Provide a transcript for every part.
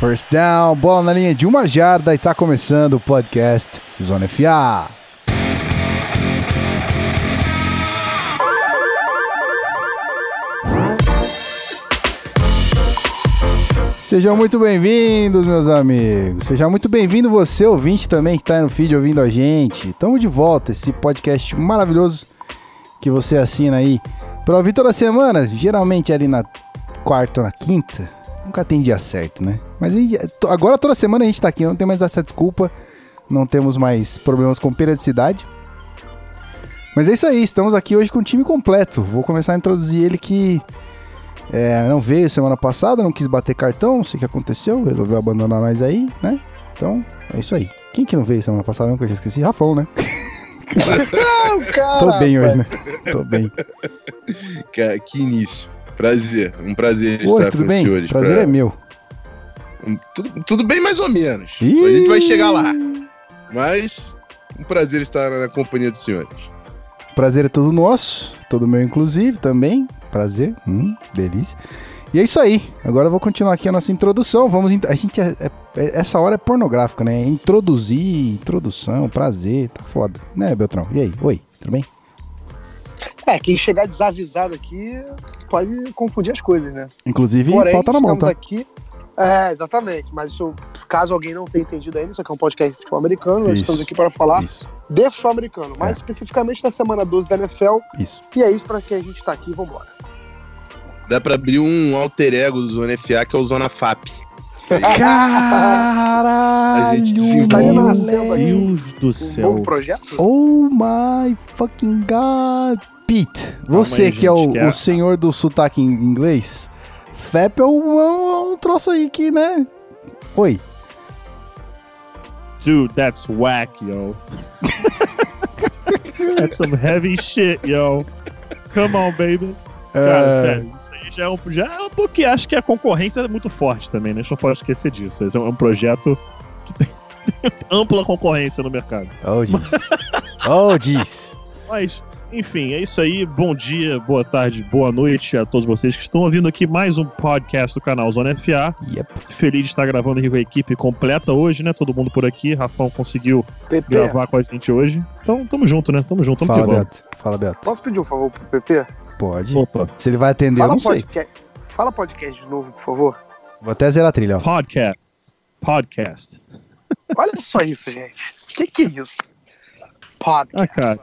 First down, bola na linha de uma jarda e tá começando o podcast Zona FA. Sejam muito bem-vindos, meus amigos. Seja muito bem-vindo você, ouvinte também, que tá aí no feed ouvindo a gente. Tamo de volta, esse podcast maravilhoso que você assina aí pra ouvir toda semana, geralmente ali na quarta ou na quinta. Nunca tem dia certo, né? Mas agora toda semana a gente tá aqui, não tem mais essa desculpa, não temos mais problemas com periodicidade. Mas é isso aí, estamos aqui hoje com o time completo. Vou começar a introduzir ele que é, não veio semana passada, não quis bater cartão, não sei o que aconteceu, resolveu abandonar nós aí, né? Então, é isso aí. Quem que não veio semana passada, não que eu já esqueci? Rafão, né? Cara. Tô bem hoje, né? Tô bem. Cara, que início. Prazer. Um prazer Oi, estar tudo com bem? os senhores. Prazer pra- é meu. um- tudo, tudo bem mais ou menos. Ih! A gente vai chegar lá. Mas um prazer estar na companhia dos senhores. Prazer é todo nosso, todo meu inclusive também. Prazer, hum, delícia. E é isso aí. Agora eu vou continuar aqui a nossa introdução. Vamos, a gente é- é- é- essa hora é pornográfica, né? Introduzir, introdução, prazer, tá foda, né, Beltrão? E aí, oi, tudo bem? É, quem chegar desavisado aqui pode confundir as coisas, né? Inclusive, Porém, pauta na mão, estamos tá? aqui. É, exatamente. Mas isso, caso alguém não tenha entendido ainda, isso aqui é um podcast de futebol americano. Nós Isso. estamos aqui para falar Isso, de futebol americano, mais É. especificamente da semana 12 da NFL. isso. E é isso para que a gente tá aqui. Vambora. Dá pra abrir um alter ego do Zona FA, que é o Zona FAP. Caralho! A gente desenvolve. aqui Deus do um céu. novo projeto. Oh my fucking god! Pete, você aí, que é o, gente, que é- o senhor do sotaque em inglês, FAP é um, é um- um troço aí que, né? Oi. Dude, that's whack, yo. that's some heavy shit, yo. Come on, baby. Cara, É, sério, isso aí já é um. Já é um porque acho que a concorrência é muito forte também, né? A gente não pode esquecer disso. Esse é um projeto que tem ampla concorrência no mercado. Oh, diz. oh, diz. Mas, enfim, é isso aí. Bom dia, boa tarde, boa noite a todos vocês que estão ouvindo aqui mais um podcast do canal Zona FA. Yep. Feliz de estar gravando aqui com a equipe completa hoje, né? Todo mundo por aqui. Rafão conseguiu PP, gravar com a gente hoje. Então, tamo junto, né? Tamo junto, tamo Fala. Beto. Fala, Beto. posso pedir um favor pro PP? Pode. Opa, Se ele vai atender, eu Fala não sei. podcast. Fala podcast de novo, por favor. Vou até zerar a trilha, ó. podcast. Podcast. Olha só isso, gente. O que, que é isso? Podcast. Ah, cara.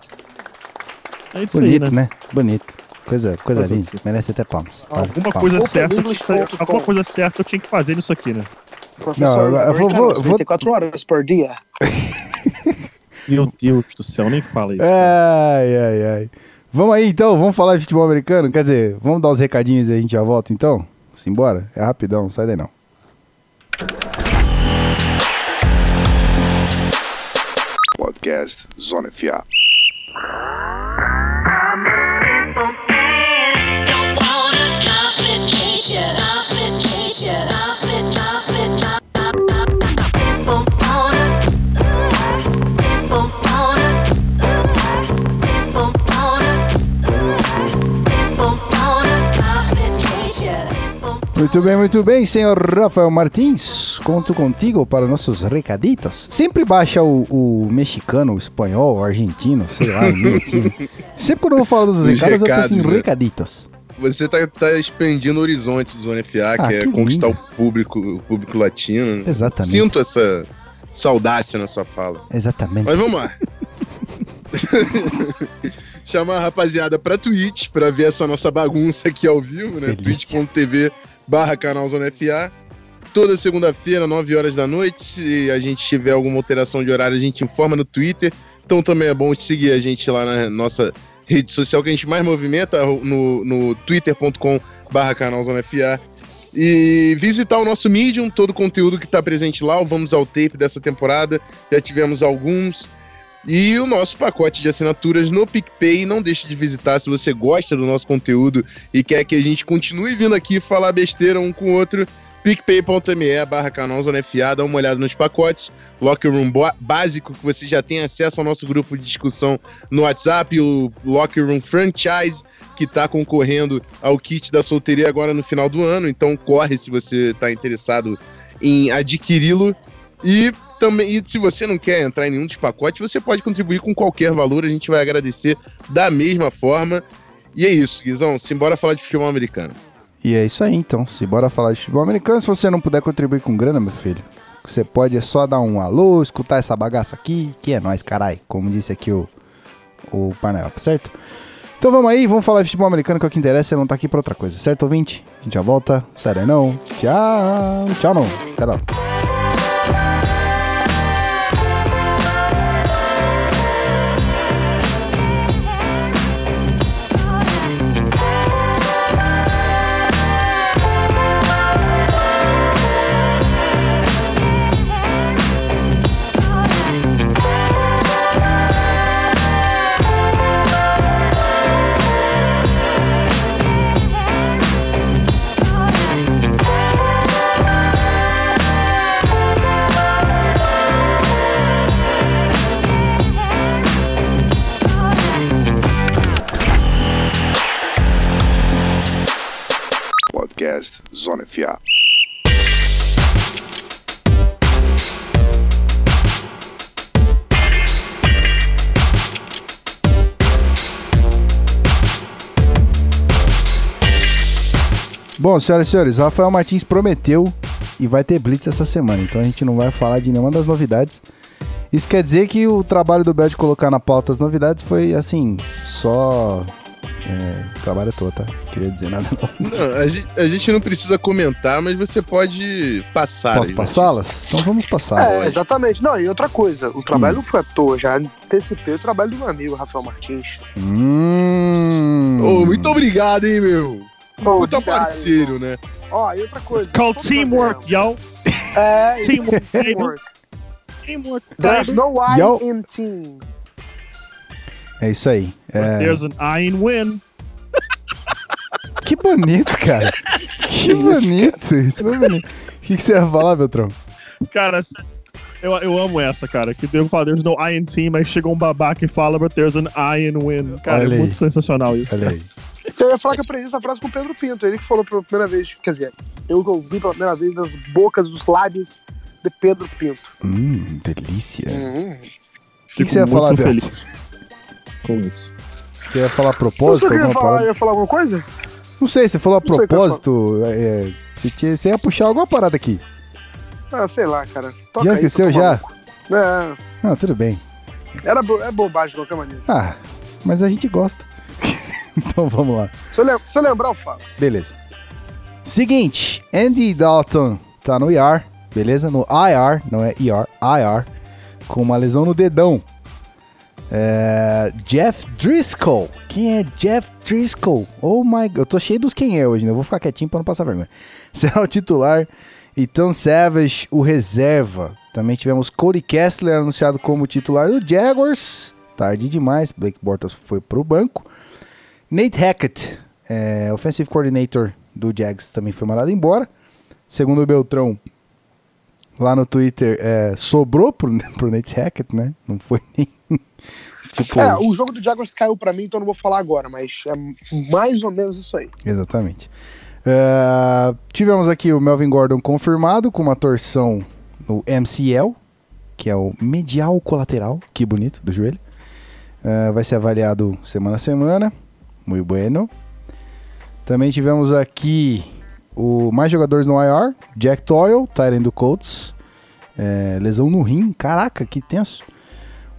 É isso aí, Bonito, né? né? Bonito. Coisa, coisa linda. Merece até palmas. Vale, Alguma palmas. coisa certa, eu que alguma coisa certa eu tinha que fazer nisso aqui, né? Professor, Não, eu vou- americano, vou- vou- 24 horas por dia. Meu Deus do céu, nem fala isso. Ai, ai, ai. Vamos aí então, vamos falar de futebol americano? Quer dizer, vamos dar os recadinhos e a gente já volta então? Simbora? É rapidão, não sai daí não. Podcast Zona FA. Muito bem, muito bem, senhor Rafael Martins. Conto contigo para nossos recaditos. Sempre baixa o, o mexicano, o espanhol, o argentino, sei lá. aqui. Sempre quando eu vou falar dos Os recados, eu penso em né? recaditos. Você tá, tá expandindo horizontes do Zona FA, Ah, que é que conquistar lindo. o público, o público latino. né? Exatamente. Sinto essa saudácia na sua fala. Exatamente. Mas vamos lá. Chamar a rapaziada pra Twitch pra ver essa nossa bagunça aqui ao vivo, né? Twitch.tv barra canal Zona FA. Toda segunda-feira, 9 horas da noite. Se a gente tiver alguma alteração de horário, a gente informa no Twitter. Então também é bom seguir a gente lá na nossa rede social que a gente mais movimenta, no, no twitter.com barra canal Zona FA. E visitar o nosso Medium, todo o conteúdo que está presente lá, Vamos ao Tape dessa temporada. Já tivemos alguns. E o nosso pacote de assinaturas no PicPay. Não deixe de visitar se você gosta do nosso conteúdo e quer que a gente continue vindo aqui falar besteira um com o outro. picpay.me barra canal dá uma olhada nos pacotes. Locker Room básico, que você já tem acesso ao nosso grupo de discussão no WhatsApp, o Locker Room Franchise, que está concorrendo ao kit da solteria agora no final do ano. Então corre se você está interessado em adquiri-lo. E também, e se você não quer entrar em nenhum dos pacotes, você pode contribuir com qualquer valor, a gente vai agradecer da mesma forma. E é isso, Guizão, simbora falar de futebol americano. E é isso aí, então. Se bora falar de futebol americano, se você não puder contribuir com grana, meu filho, você pode é só dar um alô, escutar essa bagaça aqui, que é nóis, carai. Como disse aqui o, o Parnell, tá certo? Então vamos aí, vamos falar de futebol americano, que é o que interessa, você não tá aqui pra outra coisa, certo, ouvinte? A gente já volta, sério não. Tchau, tchau não. Até lá. Bom, senhoras e senhores, Rafael Martins prometeu e vai ter Blitz essa semana, então a gente não vai falar de nenhuma das novidades. Isso quer dizer que o trabalho do Bel de colocar na pauta as novidades foi, assim, só. É, trabalho todo, tá? Queria dizer nada não. Não, a, gente, a gente não precisa comentar, mas você pode passar. Posso as passá-las? Então vamos passar. É, exatamente. Não, e outra coisa, o trabalho não foi à toa, já antecipei o trabalho do meu amigo Rafael Martins. Hum. Ô, muito obrigado, hein, meu? Pô, Puta parceiro, irmão. né? Ó, e outra coisa. It's called teamwork, yo. É, Teamwork, teamwork. Teamwork, There's no I Yo. in team. É isso aí. É, There's an I in win. Que bonito, cara. Que bonito. Isso foi bonito. O que, que você ia falar, Beltrão? Cara, eu, eu amo essa, cara. Que eu falo, there's no I in team, aí chega um babaca e fala, but there's an I in win. Cara, Olha é aí. muito sensacional isso. Olha aí. Eu ia falar que eu aprendi essa frase com o Pedro Pinto, ele que falou pela primeira vez, quer dizer, eu que ouvi pela primeira vez das bocas, dos lábios de Pedro Pinto. Hum, delícia. Hum. O que, que você ia falar, Beto? Com isso. Você ia falar a propósito? eu ia falar, ia falar alguma coisa? Não sei, você falou a propósito. é, você, tinha- você ia puxar alguma parada aqui. Ah, sei lá, cara. Toca Já aí, esqueceu, tô já? É, Não, tudo bem. era bo- é bobagem de qualquer maneira. Ah, mas a gente gosta. então vamos lá. Se eu, lem- se eu lembrar, eu falo. Beleza. Seguinte, Andy Dalton tá no IR, beleza? No IR, não é IR, IR, com uma lesão no dedão. É, Jeff Driscoll. Quem é Jeff Driscoll? Oh my god, eu tô cheio dos quem é hoje, né? Eu vou ficar quietinho pra não passar vergonha. Será o titular. E Tom Savage, o reserva. Também tivemos Cody Kessler anunciado como titular do Jaguars. Tarde demais, Blake Bortles foi pro banco. Nate Hackett, é, offensive coordinator do Jags, também foi mandado embora. Segundo o Beltrão, lá no Twitter, é, sobrou pro, pro Nate Hackett, né? Não foi nem. tipo. É, o jogo do Jaguars caiu pra mim, então não vou falar agora, mas é mais ou menos isso aí. Exatamente. É, tivemos aqui o Melvin Gordon confirmado com uma torção no MCL, que é o medial colateral, que bonito, do joelho. É, vai ser avaliado semana a semana. Muito bueno. Também tivemos aqui o mais jogadores no IR, Jack Toyle, Tyrant do Colts. É, lesão no rim, caraca, que tenso.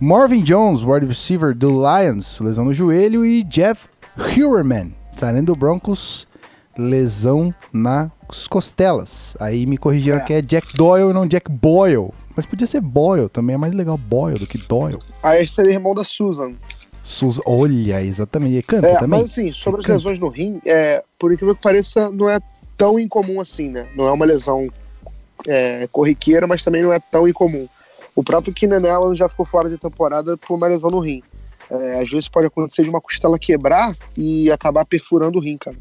Marvin Jones, wide receiver do Lions, lesão no joelho. E Jeff Heuerman, Tyrant do Broncos, lesão nas costelas. Aí me corrigiram É. que é Jack Doyle e não Jack Boyle. Mas podia ser Boyle, também é mais legal Boyle do que Doyle. Aí seria irmão da Susan. Sus, olha, exatamente. E canta É, também? mas assim, sobre as Fica- lesões no rim, é, por incrível que pareça, não é tão incomum assim, né? Não é uma lesão é, corriqueira, mas também não é tão incomum. O próprio Allen já ficou fora de temporada por uma lesão no rim. É, às vezes pode acontecer de uma costela quebrar e acabar perfurando o rim, cara.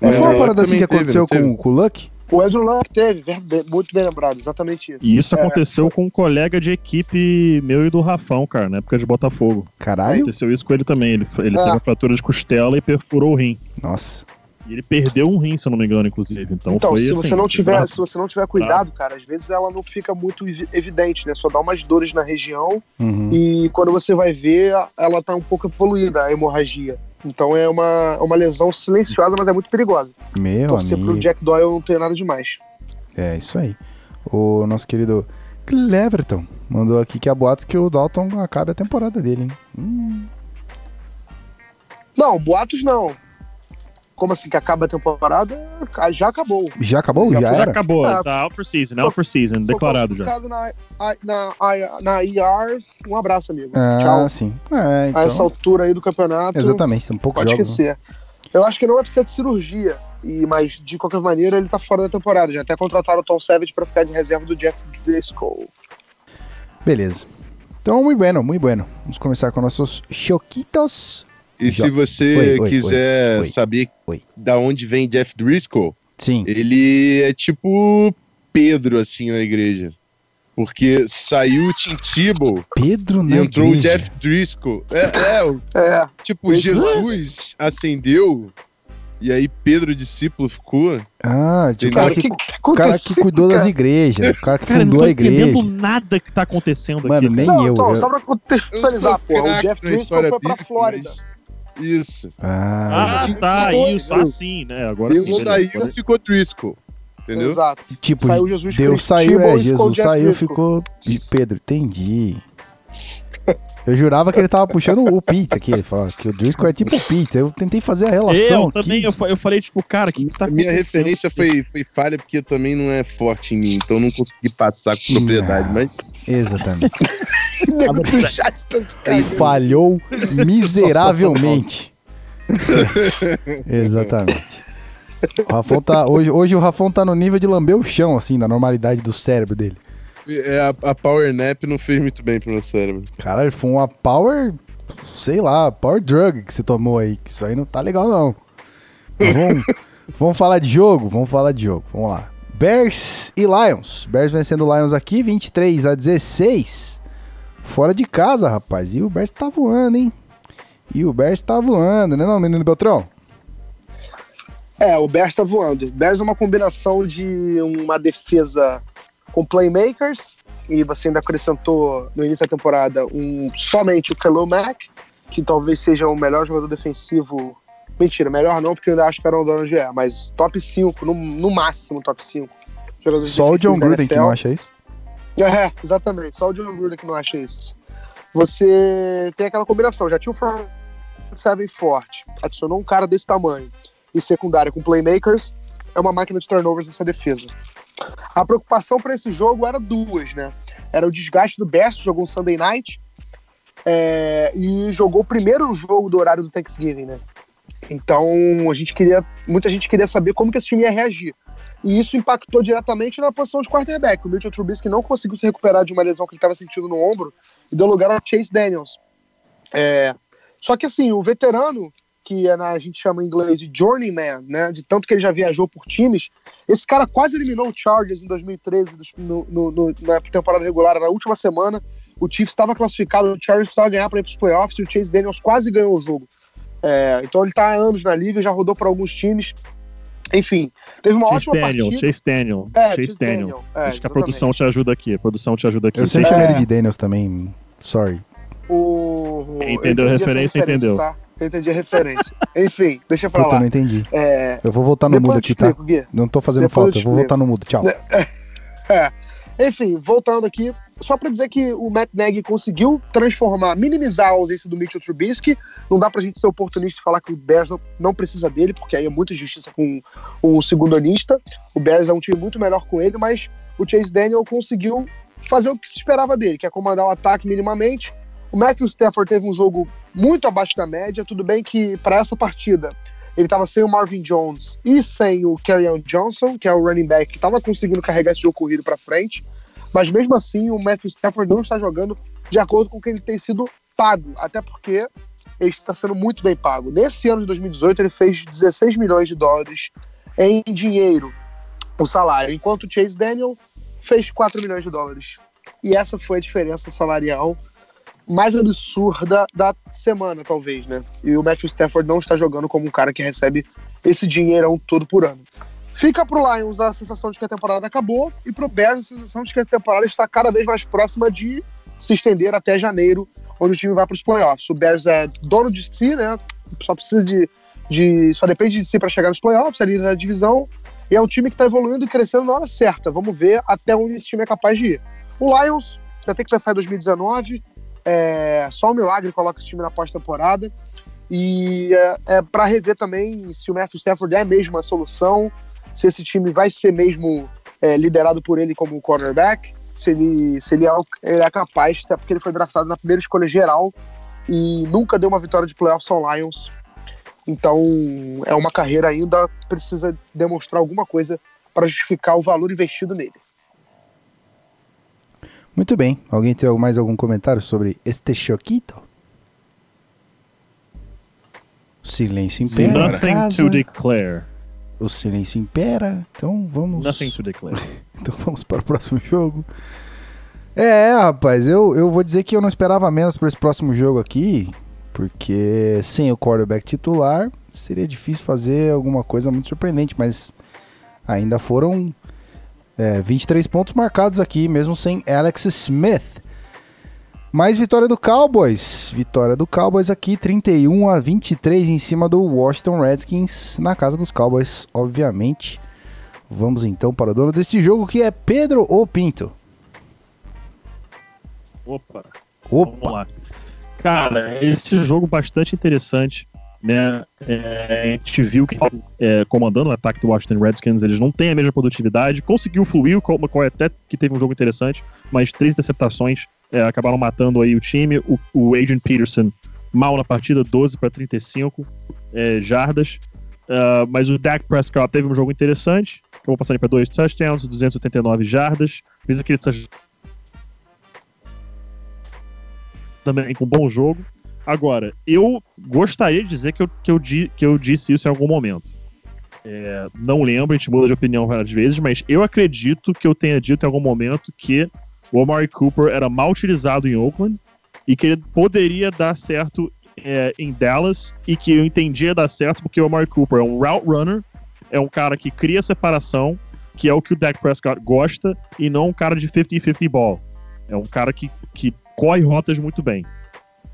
Não É, foi uma parada assim que teve, aconteceu teve? com, com o Luck? O Andrew Luck teve, muito bem lembrado, exatamente isso. E isso É, aconteceu com um colega de equipe meu e do Rafão, cara, na época de Botafogo. Caralho. Aconteceu isso com ele também. Ele, ele Ah. teve uma fratura de costela e perfurou o rim. Nossa. E ele perdeu um rim, se eu não me engano, inclusive. Então, Então, foi se assim, você não tiver, bravo. se você não tiver cuidado, cara, às vezes ela não fica muito evi- evidente, né? Só dá umas dores na região Uhum. e quando você vai ver, ela tá um pouco evoluída, a hemorragia. Então é uma, uma lesão silenciosa, mas é muito perigosa. Meu Torcer amigo. pro Jack Doyle não tem nada demais. É, isso aí. O nosso querido Cleverton mandou aqui que há boatos que o Dalton acabe a temporada dele, hein? Hum, Não, boatos não. Como assim, que acaba a temporada? Já acabou. já acabou? Já Já, era? acabou, Ah, tá out for season, out for season, declarado já. Na, na, na, na IR, um abraço, amigo. Ah, Tchau. sim. É, A essa então, altura aí do campeonato, exatamente, são poucos pode jogos. né? esquecer. Eu acho que não vai precisar de cirurgia, e, mas de qualquer maneira ele tá fora da temporada. Já até contrataram o Tom Savage pra ficar de reserva do Jeff Driscoll. Beleza. Então, muito bueno, muito bueno. Vamos começar com nossos choquitos. E Já. se você Oi, oi, quiser oi, oi, saber oi. da onde vem Jeff Driscoll, Sim. ele é tipo Pedro, assim, na igreja. Porque saiu o Tim Tebow Pedro e entrou o igreja. Jeff Driscoll. É, é, o- É, tipo, Jesus acendeu e aí Pedro, discípulo, ficou. Ah, tipo, o cara, o que, que, tá o cara que cuidou das cara? igrejas. O cara que Cara, não fundou tô a igreja. entendendo nada que tá acontecendo Mano, aqui. nem Não, eu. então, eu- só pra contextualizar, porra, o Jeff Driscoll foi pra bíblica, Flórida. mas- Isso. Ah, Ah, Tipo, tá, isso, assim, né? Agora Deus sim. beleza. saiu, ficou Driscoll. Entendeu? Exato. tipo, Saiu Jesus Deus Cristo, saiu, é, Jesus saiu, ficou. de Pedro, entendi. Eu jurava que ele tava puxando o pizza aqui. Ele falou que o Driscoll é tipo pizza. Eu tentei fazer a relação. Eu aqui. também, eu, eu falei, tipo, cara, o que, que tá A minha referência foi, foi falha porque também não é forte em mim, então não consegui passar com propriedade, Não. mas Exatamente. Tá Ele cagando. falhou miseravelmente. Exatamente. O Rafão tá, hoje, hoje o Rafão tá no nível de lamber o chão, assim, da normalidade do cérebro dele. É, a, a Power Nap não fez muito bem pro meu cérebro. Caralho, foi uma power, sei lá, power drug que você tomou aí. Que isso aí não tá legal, não. Mas Vamos, vamos falar de jogo? Vamos falar de jogo. Vamos lá. Bears e Lions. Bears vencendo o Lions aqui, 23 a 16. Fora de casa, rapaz. E o Bears tá voando, hein? E o Bears tá voando, né, não, menino Beltrão? É, o Bears tá voando. Bears é uma combinação de uma defesa com playmakers, e você ainda acrescentou no início da temporada um, somente o Khalil Mack, que talvez seja o melhor jogador defensivo. Mentira, melhor não, porque eu ainda acho que era o Donald é, mas top 5, no, no máximo top 5. jogadores Só o John Gruden que não acha isso? É, exatamente. Só o John Gruden que não acha isso. Você tem aquela combinação. Já tinha o front seven forte. Adicionou um cara desse tamanho. E secundária com playmakers. É uma máquina de turnovers nessa defesa. A preocupação para esse jogo era duas, né? Era o desgaste do Bears, jogou um Sunday Night. é, e jogou o primeiro jogo do horário do Thanksgiving, né? Então, a gente queria. Muita gente queria saber como que esse time ia reagir. E isso impactou diretamente na posição de quarterback. O Mitchell Trubisky não conseguiu se recuperar de uma lesão que ele estava sentindo no ombro e deu lugar ao Chase Daniels. É, Só que assim, o veterano, que é na- a gente chama em inglês de journeyman, né, de tanto que ele já viajou por times, esse cara quase eliminou o Chargers em 2013 dos- no- no- no- na temporada regular, na última semana. O Chiefs estava classificado, o Chargers precisava ganhar para ir para os playoffs e o Chase Daniels quase ganhou o jogo. É, então ele está há anos na liga, já rodou para alguns times. Enfim, teve uma Chase ótima Daniel, partida. Chase Daniel. É, Chase Chase Daniel. Daniel, é, Acho que a exatamente. produção te ajuda aqui. A produção te ajuda aqui. Eu sempre É. chamei ele de Daniels também. Sorry. O, entendeu a essa referência, entendeu. Tá? Eu entendi a referência. Enfim, deixa pra Puta, eu lá. não entendi. É, Eu vou voltar no depois mudo eu aqui, tá? explico, Gui. Não tô fazendo Depois eu falta, te eu vou voltar no mudo. Tchau. É. Enfim, voltando aqui, só pra dizer que o Matt Nagy conseguiu transformar, minimizar a ausência do Mitchell Trubisky. Não dá pra gente ser oportunista e falar que o Bears não, precisa dele, porque aí é muita justiça com o segundanista. O Bears é um time muito melhor com ele, mas o Chase Daniel conseguiu fazer o que se esperava dele, que é comandar o ataque minimamente. O Matthew Stafford teve um jogo muito abaixo da média. Tudo bem que para essa partida ele estava sem o Marvin Jones e sem o Kerryon Johnson, que é o running back que estava conseguindo carregar esse jogo corrido para frente. Mas mesmo assim, o Matthew Stafford não está jogando de acordo com o que ele tem sido pago, até porque ele está sendo muito bem pago. Nesse ano de 2018, ele fez 16 milhões de dólares em dinheiro, o salário, enquanto o Chase Daniel fez 4 milhões de dólares. E essa foi a diferença salarial mais absurda da semana, talvez, né? E o Matthew Stafford não está jogando como um cara que recebe esse dinheirão todo por ano. Fica pro Lions a sensação de que a temporada acabou e pro Bears a sensação de que a temporada está cada vez mais próxima de se estender até janeiro, onde o time vai para os playoffs. O Bears é dono de si, né? Só precisa de, de só depende de si para chegar nos playoffs, ali na divisão. E é um time que está evoluindo e crescendo na hora certa. Vamos ver até onde esse time é capaz de ir. O Lions já tem que pensar em 2019. É, só um milagre coloca esse time na pós-temporada. E é, é para rever também se o Matthew Stafford é mesmo a solução, se esse time vai ser mesmo é, liderado por ele como quarterback, se ele, se ele, é, ele é capaz, até porque ele foi draftado na primeira escolha geral e nunca deu uma vitória de playoffs ao Lions. Então é uma carreira ainda, precisa demonstrar alguma coisa para justificar o valor investido nele. Muito bem. Alguém tem mais algum comentário sobre este choquito? Silêncio impera. Nothing to declare. O silêncio impera. Então vamos. Nothing to declare. Então vamos para o próximo jogo. É, rapaz, eu, eu vou dizer que eu não esperava menos para esse próximo jogo aqui, porque sem o quarterback titular seria difícil fazer alguma coisa muito surpreendente, mas ainda foram é, 23 pontos marcados aqui, mesmo sem Alex Smith. Mais vitória do Cowboys. Vitória do Cowboys aqui, 31 a 23 em cima do Washington Redskins, na casa dos Cowboys, obviamente. Vamos então para o dono desse jogo que é Pedro ou Pinto. Opa. Vamos Opa! lá. Cara, esse jogo bastante interessante, né? É, a gente viu que é, comandando o ataque do Washington Redskins, eles não têm a mesma produtividade. Conseguiu fluir, o McCoy até que teve um jogo interessante, mas três interceptações é, acabaram matando aí o time. O, o Adrian Peterson mal na partida, 12 para 35 é, jardas. Ah, mas o Dak Prescott teve um jogo interessante. Acabou passando para dois touchdowns, 289 jardas. Fez aquele touchdown também com um bom jogo. Agora, eu gostaria de dizer que eu, que eu, di- que eu disse isso em algum momento. É, não lembro, a gente muda de opinião várias vezes, mas eu acredito que eu tenha dito em algum momento que o Amari Cooper era mal utilizado em Oakland e que ele poderia dar certo é, em Dallas e que eu entendia dar certo porque o Amari Cooper é um route runner, é um cara que cria separação, que é o que o Dak Prescott gosta, e não um cara de 50-50 ball. É um cara que, que corre rotas muito bem.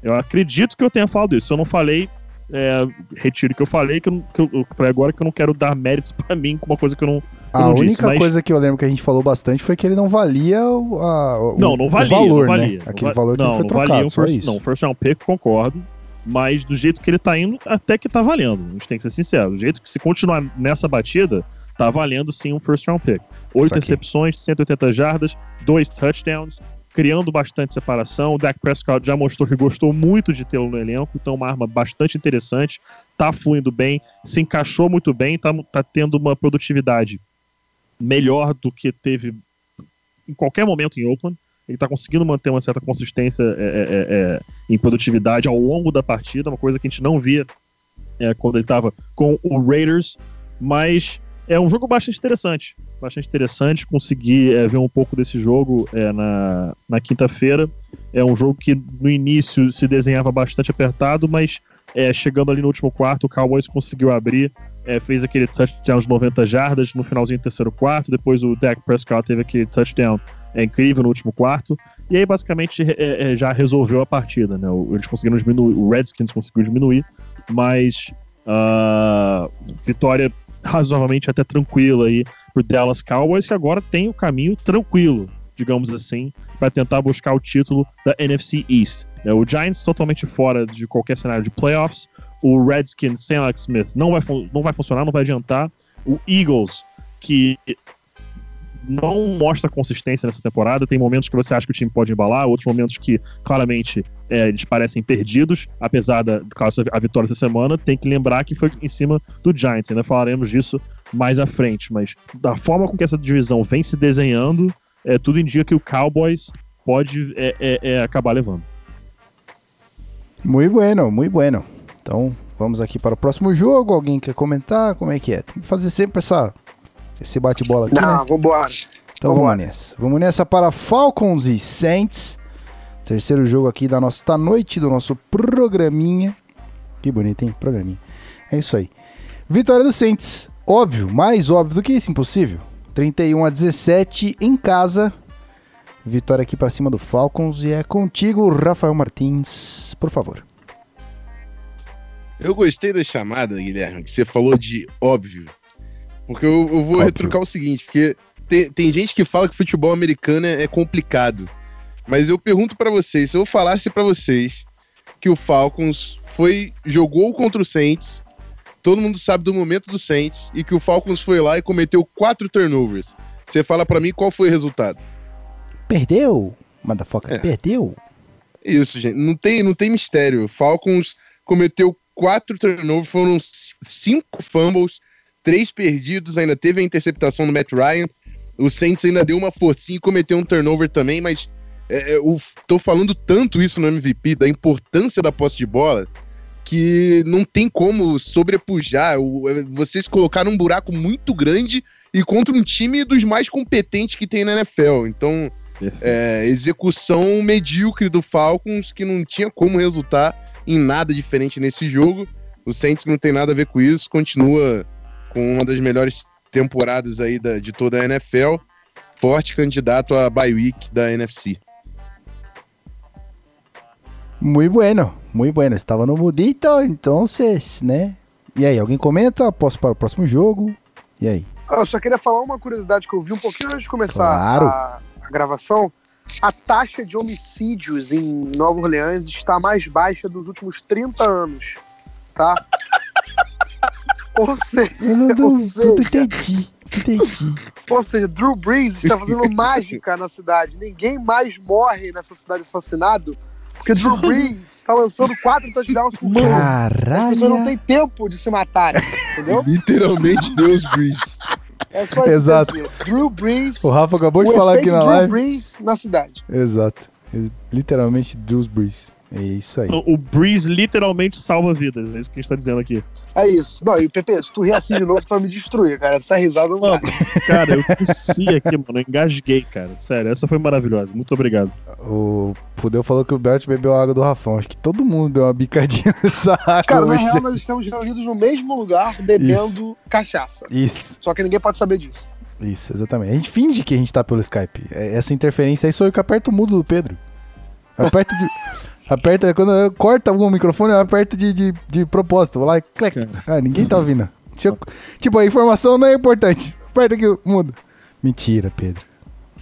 Eu acredito que eu tenha falado isso. Eu não falei, é, retiro o que eu falei, que eu, não- que eu, agora que eu não quero dar mérito pra mim com uma coisa que eu não, que eu A não única disse. Mas coisa que eu lembro que a gente falou bastante foi que ele não valia o, a- o- não, não o valia, valor, não valia. né? Não Aquele va- valor que não, foi não trocado, valia um só first, isso. Não, first round pick, concordo. Mas do jeito que ele tá indo, até que tá valendo. A gente tem que ser sincero. Do jeito que se continuar nessa batida, tá valendo sim um first round pick. Oito recepções, 180 jardas, dois touchdowns, criando bastante separação. O Dak Prescott já mostrou que gostou muito de tê-lo no elenco, então uma arma bastante interessante, tá fluindo bem, se encaixou muito bem, tá, tá tendo uma produtividade melhor do que teve em qualquer momento em Oakland. Ele tá conseguindo manter uma certa consistência é, é, é, é, em produtividade ao longo da partida, uma coisa que a gente não via é, quando ele estava com o Raiders, mas é um jogo bastante interessante. Bastante interessante conseguir é, ver um pouco desse jogo é, na, na quinta-feira. É um jogo que no início se desenhava bastante apertado, mas é, chegando ali no último quarto, o Cowboys conseguiu abrir, é, fez aquele touchdown de 90 jardas no finalzinho do terceiro quarto, depois o Dak Prescott teve aquele touchdown é, incrível no último quarto, e aí basicamente é, é, já resolveu a partida, né? Eles conseguiram diminuir, o Redskins conseguiu diminuir, mas ah, vitória razoavelmente até tranquila aí pro Dallas Cowboys, que agora tem o caminho tranquilo, digamos assim, para tentar buscar o título da NFC East. É, o Giants totalmente fora de qualquer cenário de playoffs, o Redskins sem Alex Smith não vai, não vai funcionar, não vai adiantar. O Eagles, que não mostra consistência nessa temporada. Tem momentos que você acha que o time pode embalar, outros momentos que claramente é, eles parecem perdidos, apesar da claro, a vitória essa semana. Tem que lembrar que foi em cima do Giants. Ainda falaremos disso mais à frente, mas da forma com que essa divisão vem se desenhando, é, tudo indica que o Cowboys pode é, é, é, acabar levando. Muito bueno, muito bueno. Então, vamos aqui para o próximo jogo. Alguém quer comentar? Como é que é? Tem que fazer sempre essa, esse bate-bola aqui, Não, né? vambora. Então vambora. vamos nessa. Vamos nessa para Falcons e Saints. Terceiro jogo aqui da nossa da noite, do nosso programinha. Que bonito, hein? Programinha. É isso aí. Vitória do Saints. Óbvio, mais óbvio do que isso, impossível. 31 a 17 em casa. Vitória aqui pra cima do Falcons. E é contigo, Rafael Martins, por favor. Eu gostei da chamada, Guilherme, que você falou de óbvio. Porque eu, eu vou Óbvio. retrucar o seguinte, porque tem, tem gente que fala que futebol americano é, é complicado. Mas eu pergunto pra vocês, se eu falasse pra vocês que o Falcons foi jogou contra o Saints, todo mundo sabe do momento do Saints, e que o Falcons foi lá e cometeu quatro turnovers. Você fala pra mim qual foi o resultado? Perdeu? Motherfucker, É. perdeu? Isso, gente. Não tem, não tem mistério. Falcons cometeu quatro turnovers, foram cinco fumbles, três perdidos, ainda teve a interceptação do Matt Ryan. O Saints ainda deu uma forcinha e cometeu um turnover também, mas é, é, o- tô falando tanto isso no MVP, da importância da posse de bola, que não tem como sobrepujar. É, vocês colocaram um buraco muito grande e contra um time dos mais competentes que tem na NFL. Então, é, execução medíocre do Falcons que não tinha como resultar em nada diferente nesse jogo. O Saints não tem nada a ver com isso, continua com uma das melhores temporadas aí da- de toda a NFL, forte candidato a bye week da NFC. Muito bueno, muito bueno. Estava no mudito, então, né? E aí, alguém comenta? Posso para o próximo jogo? E aí? Ah, Eu só queria falar uma curiosidade que eu vi um pouquinho antes de começar Claro. a, a gravação. A taxa de homicídios em Nova Orleans está mais baixa dos últimos 30 anos, tá? ou, seja, Eu não, não, ou não seja, entendi. Entendi. ou seja, Drew Brees está fazendo mágica na cidade. Ninguém mais morre nessa cidade assassinado porque Drew Brees está lançando quatro touchdowns por jogo. As pessoas não Caralho. têm tempo de se matarem, entendeu? Literalmente Deus Breeze. É só isso Exato. dizer. Drew Brees, O Rafa acabou de falar aqui na Drew live. Brees na cidade. Exato. Literalmente Drews Breeze. É isso aí. O Breeze literalmente salva vidas, é isso que a gente tá dizendo aqui. É isso. Não, e Pepe, se tu rir assim de novo, tu vai me destruir, cara. Essa risada não dá. Cara, eu tossi aqui, mano. Eu engasguei, cara. Sério, essa foi maravilhosa. Muito obrigado. O Fudeu falou que o Belt bebeu a água do Rafão. Acho que todo mundo deu uma bicadinha nessa água. Cara, na hoje. real, nós estamos reunidos no mesmo lugar, bebendo cachaça. Isso, Só que ninguém pode saber disso. isso, exatamente. A gente finge que a gente tá pelo Skype. É, Essa interferência aí sou eu que aperto o mudo do Pedro. Eu aperto de. Aperta, quando eu corta algum microfone, eu aperto de, de, de propósito. Vou lá e clique. Ah, ninguém tá ouvindo. Eu- tipo, a informação não é importante. Aperta aqui o mudo. Mentira, Pedro.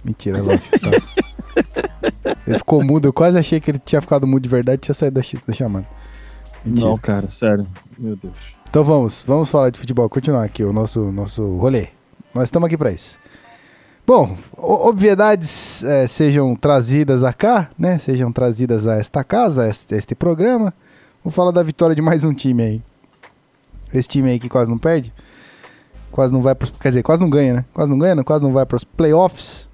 Mentira, love. Tá. Ele ficou mudo, eu quase achei que ele tinha ficado mudo de verdade e tinha saído da, da chamada. Mentira. Não, cara, sério. Meu Deus. Então vamos, vamos falar de futebol, continuar aqui o nosso, nosso rolê. Nós estamos aqui para isso. Bom, obviedades eh, sejam trazidas a cá, né? Sejam trazidas a esta casa, a este, a este programa. Vamos falar da vitória de mais um time aí. Esse time aí que quase não perde. Quase não vai pros, Quer dizer, quase não ganha, né? Quase não ganha, não, quase não vai para os playoffs.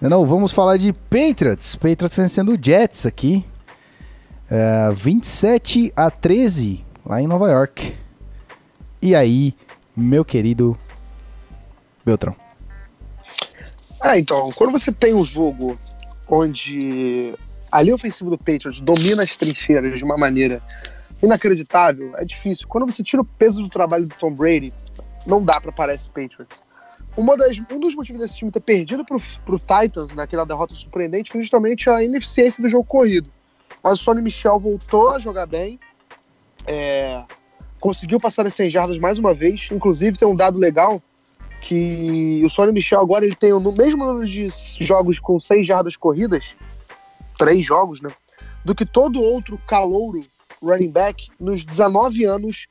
Não, vamos falar de Patriots. Patriots vencendo o Jets aqui. Eh, 27 a 13 lá em Nova York. E aí, meu querido Beltrão? Ah, então, quando você tem um jogo onde a linha ofensiva do Patriots domina as trincheiras de uma maneira inacreditável, é difícil. Quando você tira o peso do trabalho do Tom Brady, não dá pra parar esse Patriots. Das, um dos motivos desse time ter perdido pro, pro Titans naquela derrota surpreendente foi justamente a ineficiência do jogo corrido. Mas o Sonny Michel voltou a jogar bem, é, conseguiu passar as 100 jardas mais uma vez. Inclusive, tem um dado legal que o Sonny Michel agora ele tem o mesmo número de jogos com 100 jardas corridas, três jogos, né? Do que todo outro calouro running back nos 19 anos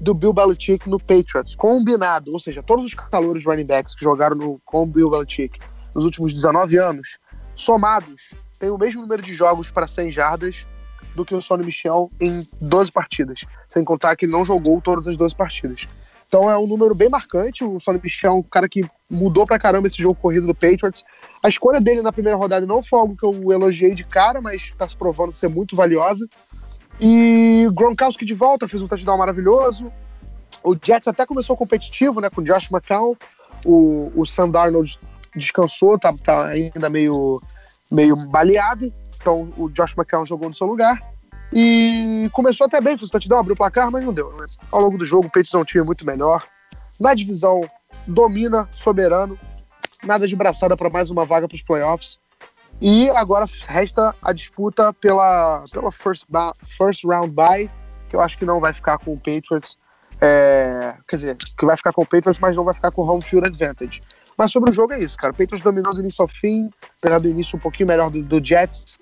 do Bill Belichick no Patriots, combinado. Ou seja, todos os calouros running backs que jogaram no, com o Bill Belichick nos últimos 19 anos, somados, tem o mesmo número de jogos para 100 jardas do que o Sonny Michel em 12 partidas. Sem contar que ele não jogou todas as 12 partidas. Então é um número bem marcante. O Sonny Michel é um cara que mudou pra caramba esse jogo corrido do Patriots. A escolha dele na primeira rodada não foi algo que eu elogiei de cara, mas tá se provando ser muito valiosa. E Gronkowski de volta, fez um touchdown maravilhoso. O Jets até começou competitivo, né, com Josh McCown. O, o Sam Darnold descansou, tá, tá ainda meio, meio baleado. Então o Josh McCown jogou no seu lugar. E começou até bem, fez touchdown, abriu o placar, mas não deu. Né? Ao longo do jogo, o Patriots é um time muito melhor. Na divisão, domina, soberano. Nada de braçada para mais uma vaga para os playoffs. E agora resta a disputa pela, pela first, first round bye, que eu acho que não vai ficar com o Patriots. É, quer dizer, que vai ficar com o Patriots, mas não vai ficar com o home field advantage. Mas sobre o jogo é isso, cara. O Patriots dominou do início ao fim, apesar do início um pouquinho melhor do, do Jets.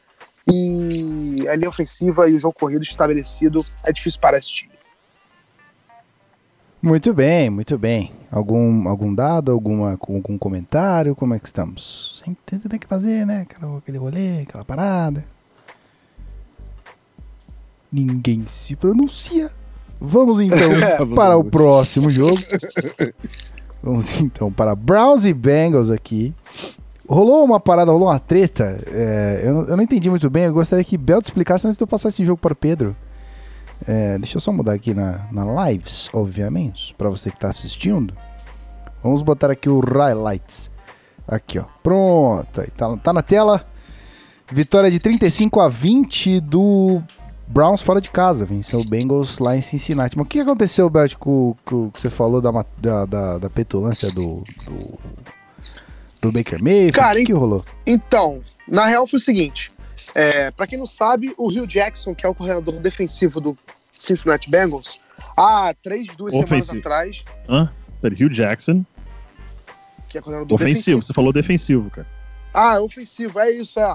E a linha ofensiva e o jogo corrido estabelecido é difícil para esse time. Muito bem, muito bem. Algum, algum dado, alguma, com- algum comentário? Como é que estamos? Sempre tem, tem que fazer, né? Aquela- Aquele rolê, aquela parada. Ninguém se pronuncia. Vamos então para o próximo jogo. Vamos então para Browns e Bengals aqui. Rolou uma parada, rolou uma treta. é, eu, não, eu não entendi muito bem. Eu gostaria que Belt explicasse antes de eu passar esse jogo para o Pedro. É, deixa eu só mudar aqui na, na lives, obviamente, para você que está assistindo. Vamos botar aqui o highlights. Aqui, ó. Pronto. Aí tá, tá na tela. Vitória de 35 a 20 do Browns fora de casa. Venceu o Bengals lá em Cincinnati. Mas o que aconteceu, Belt, com, o que você falou da, da, da, da petulância do, do, do Baker Mayfield? Cara, o que, que rolou? Então, na real foi o seguinte: é, para quem não sabe, o Hugh Jackson, que é o coordenador defensivo do Cincinnati Bengals, há três, duas Ofensivo. semanas atrás, Hã? Peraí, Hugh Jackson. que é coordenador Ofensivo. defensivo. Você falou defensivo, cara. Ah, é ofensivo, é isso, é.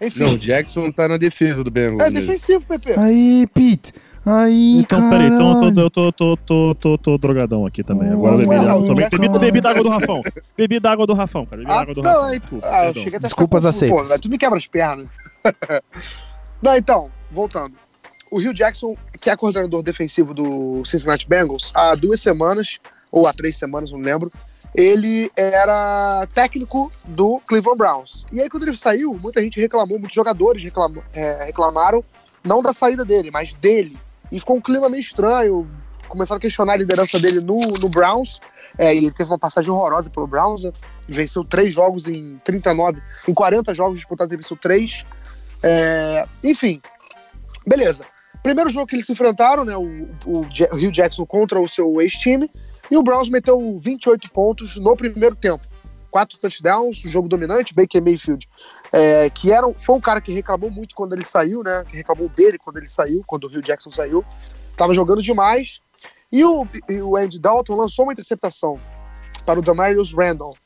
Enfim, Não, o Jackson tá na defesa do Bengals. é mesmo. defensivo, Pepe. Aí, Pete. Aí, Então, peraí, então eu tô, eu tô, tô, tô, tô, tô drogadão aqui também. Agora eu bebi, água, Jackson- bebi, bebi da água do Rafão. Bebi da água do Rafão, cara. Bebi da Ah, água do não, Rafão. aí- Desculpa, Ah, eu perdão. cheguei até a Desculpas aceitas. Pô, tu me quebra as pernas. não, então, voltando. O Hugh Jackson, que é coordenador defensivo do Cincinnati Bengals, há duas semanas, ou há três semanas, não lembro, ele era técnico do Cleveland Browns. E aí, quando ele saiu, muita gente reclamou, muitos jogadores reclamam- é, reclamaram, não da saída dele, mas dele. E ficou um clima meio estranho, começaram a questionar a liderança dele no, no Browns, é, e ele teve uma passagem horrorosa pelo Browns, né? venceu três jogos em 39, em 40 jogos disputados, ele venceu três. É, enfim, beleza. Primeiro jogo que eles se enfrentaram, né, o, o, o Hugh Jackson contra o seu ex-time, e o Browns meteu 28 pontos no primeiro tempo. Quatro touchdowns, jogo dominante, Baker Mayfield, é, que era, foi um cara que reclamou muito quando ele saiu, né, que reclamou dele quando ele saiu, quando o Hugh Jackson saiu, tava jogando demais, e o, e o Andy Dalton lançou uma interceptação para o Damarius Randall.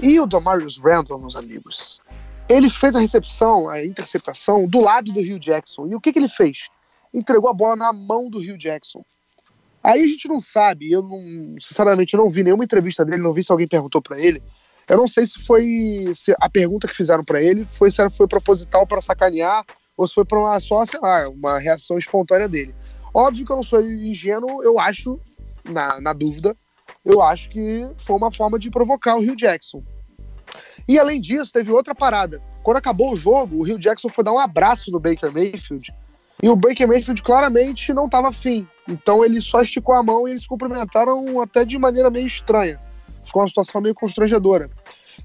E o Damarius Randall, meus amigos, ele fez a recepção, a interceptação, do lado do Hugh Jackson. E o que, que ele fez? Entregou a bola na mão do Hugh Jackson. Aí a gente não sabe, eu não, sinceramente, eu não vi nenhuma entrevista dele, não vi se alguém perguntou pra ele. Eu não sei se foi se a pergunta que fizeram pra ele foi se foi proposital para sacanear ou se foi para uma só, sei lá, uma reação espontânea dele. Óbvio que eu não sou ingênuo, eu acho, na, na dúvida, eu acho que foi uma forma de provocar o Hugh Jackson. E além disso, teve outra parada. Quando acabou o jogo, o Hugh Jackson foi dar um abraço no Baker Mayfield. E o Baker Mayfield claramente não estava afim. Então ele só esticou a mão e eles se cumprimentaram até de maneira meio estranha. Ficou uma situação meio constrangedora.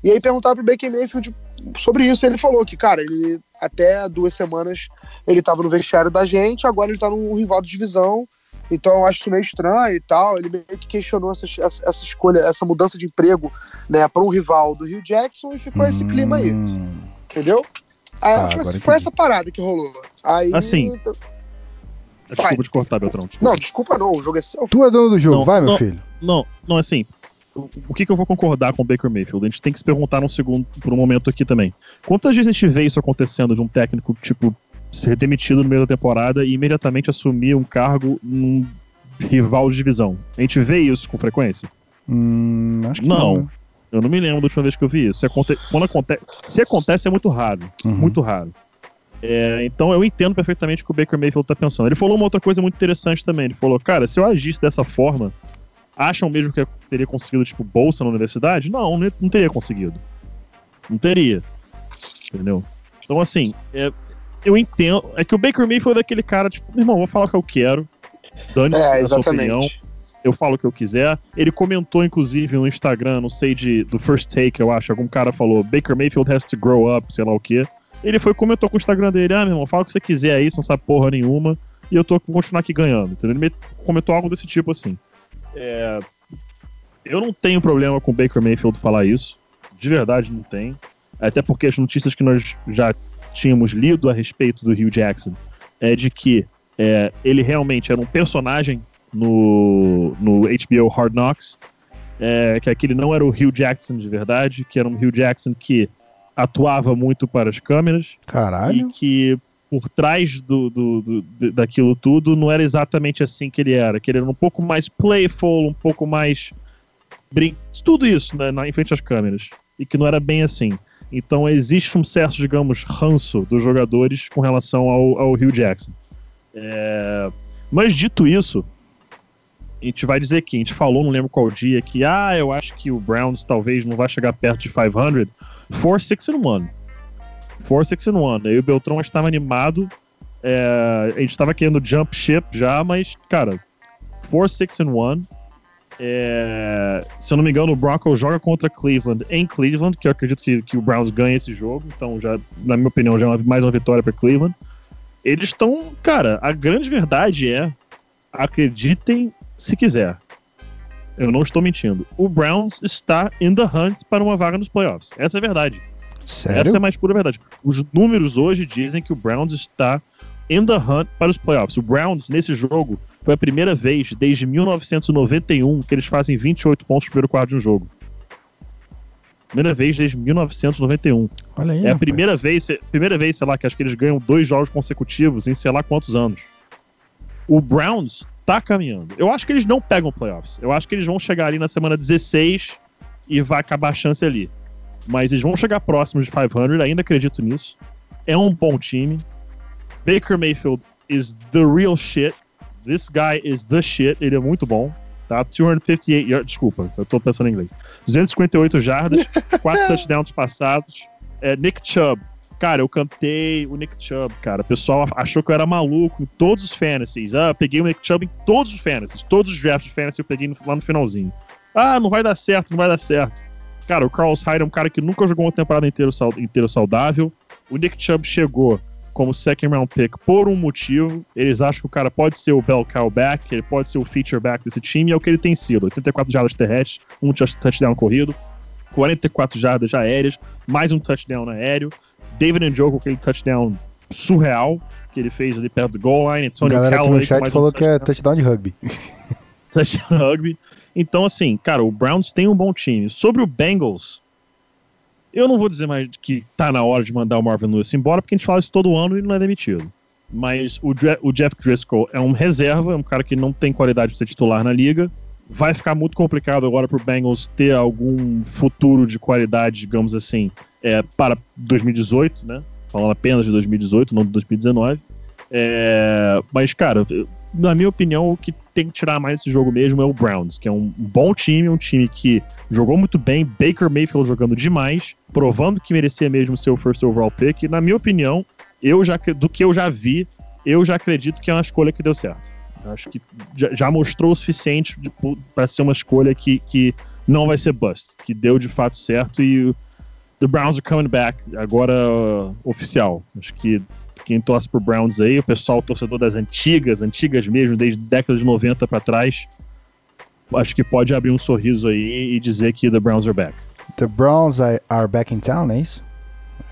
E aí perguntaram pro Baker Mayfield sobre isso. E ele falou que, cara, ele até duas semanas ele estava no vestiário da gente, agora ele tá num rival de divisão. Então eu acho isso meio estranho e tal. Ele meio que questionou essa, essa, essa escolha, essa mudança de emprego, né, para um rival do Rio Jackson e ficou esse clima aí, Hum, entendeu? Aí Ah, foi, entendi. essa parada que rolou. Aí. Assim, Desculpa te cortar, Beltrão. desculpa. Não, desculpa não, o jogo é seu. Tu é dono do jogo, Não, vai, meu não. filho. Não, não, assim. O- que, que eu vou concordar com o Baker Mayfield? A gente tem que se perguntar um segundo, por um momento aqui também. Quantas vezes a gente vê isso acontecendo de um técnico, tipo, ser demitido no meio da temporada e imediatamente assumir um cargo num rival de divisão? A gente vê isso com frequência? Hum, acho que Não. não. né? Eu não me lembro da última vez que eu vi isso. Se, aconte... Quando acontece... Se acontece, é muito raro. Uhum. Muito raro. É, então eu entendo perfeitamente o que o Baker Mayfield tá pensando. Ele falou uma outra coisa muito interessante também. Ele falou, cara, se eu agisse dessa forma, acham mesmo que eu teria conseguido, tipo, bolsa na universidade? Não, não teria conseguido. Não teria. Entendeu? Então, assim, é, eu entendo. É que o Baker Mayfield é aquele cara, tipo, meu irmão, vou falar o que eu quero. Dane-se É, a sua opinião eu falo o que eu quiser. Ele comentou, inclusive, no Instagram, não sei, de, do First Take, eu acho, algum cara falou, Baker Mayfield has to grow up, sei lá o quê. Ele foi comentou com o Instagram dele: Ah, meu irmão, fala o que você quiser aí, você não sabe porra nenhuma. E eu tô continuar aqui ganhando. Entendeu? Ele me- comentou algo desse tipo assim. É, eu não tenho problema com o Baker Mayfield falar isso. De verdade, não tem. Até porque as notícias que nós já tínhamos lido a respeito do Hugh Jackson é de que é, ele realmente era um personagem no, no HBO Hard Knocks. É, que aquele não era o Hugh Jackson de verdade, que era um Hugh Jackson que atuava muito para as câmeras Caralho. e que por trás do, do- do- daquilo tudo não era exatamente assim que ele era, que ele era um pouco mais playful, um pouco mais brin tudo isso né, na, em frente às câmeras e que não era bem assim. Então existe um certo, digamos, ranço dos jogadores com relação ao, ao Hugh Jackson. É, Mas dito isso, a gente vai dizer que a gente falou, não lembro qual dia, que ah, eu acho que o Browns talvez não vai chegar perto de 500. 4 6 and 1. 4 6 and 1. Aí o Beltrão estava animado. é, a gente estava querendo jump ship já, mas, cara, 4 6 and 1. É, se eu não me engano, o Broncos joga contra Cleveland em Cleveland, que eu acredito que, que o Browns ganha esse jogo. Então, já, na minha opinião, já é mais uma vitória para Cleveland. Eles estão, cara, a grande verdade é, acreditem se quiser. Eu não estou mentindo. O Browns está in the hunt para uma vaga nos playoffs. Essa é a verdade. Sério? Essa é a mais pura verdade. Os números hoje dizem que o Browns está in the hunt para os playoffs. O Browns, nesse jogo, foi a primeira vez desde 1991 que eles fazem 28 pontos no primeiro quarto de um jogo. Primeira vez desde 1991. Olha aí. É a rapaz. primeira vez, primeira vez, sei lá, que acho que eles ganham dois jogos consecutivos em sei lá quantos anos. O Browns tá caminhando. Eu acho que eles não pegam playoffs. Eu acho que eles vão chegar ali na semana 16 e vai acabar a chance ali. Mas eles vão chegar próximos de 500, ainda acredito nisso. É um bom time. Baker Mayfield is the real shit. This guy is the shit. Ele é muito bom. Tá? 258 yards. Desculpa, eu tô pensando em inglês. 258 jardas, 4 touchdowns passados. É, Nick Chubb. Cara, eu cantei o Nick Chubb, cara. O pessoal achou que eu era maluco em todos os fantasies. Ah, eu peguei o Nick Chubb em todos os fantasies. Todos os drafts de fantasy eu peguei no- lá no finalzinho. Ah, não vai dar certo, não vai dar certo. Cara, o Carlos Hyde é um cara que nunca jogou uma temporada inteira, inteira saudável. O Nick Chubb chegou como second round pick por um motivo. Eles acham que o cara pode ser o bell cow back, ele pode ser o feature back desse time, e é o que ele tem sido. 84 jardas terrestres, um touch- touchdown corrido, 44 jardas aéreas, mais um touchdown aéreo. David Njoku aquele touchdown surreal que ele fez ali perto do goal line. A Antonio galera aqui Callaway no chat mais um falou que é touchdown touchdown de rugby. touchdown rugby. Então, assim, cara, o Browns tem um bom time. Sobre o Bengals, eu não vou dizer mais que tá na hora de mandar o Marvin Lewis embora, porque a gente fala isso todo ano e não é demitido. Mas o, o Jeff Driscoll é um reserva, é um cara que não tem qualidade de ser titular na liga. Vai ficar muito complicado agora pro Bengals ter algum futuro de qualidade, digamos assim, é, para 2018, né? Falando apenas de 2018, não de 2019. É, mas, cara, na minha opinião, o que tem que tirar mais esse jogo mesmo é o Browns, que é um bom time, um time que jogou muito bem, Baker Mayfield jogando demais, provando que merecia mesmo ser o first overall pick. E, na minha opinião, eu já, do que eu já vi, eu já acredito que é uma escolha que deu certo. Eu Acho que já, já mostrou o suficiente para ser uma escolha que, que não vai ser bust, que deu de fato certo e the Browns are coming back, agora uh, oficial. Acho que quem torce pro Browns aí, o pessoal torcedor das antigas, antigas mesmo, desde década de 90 para trás, acho que pode abrir um sorriso aí e dizer que the Browns are back. The Browns are back in town, é isso?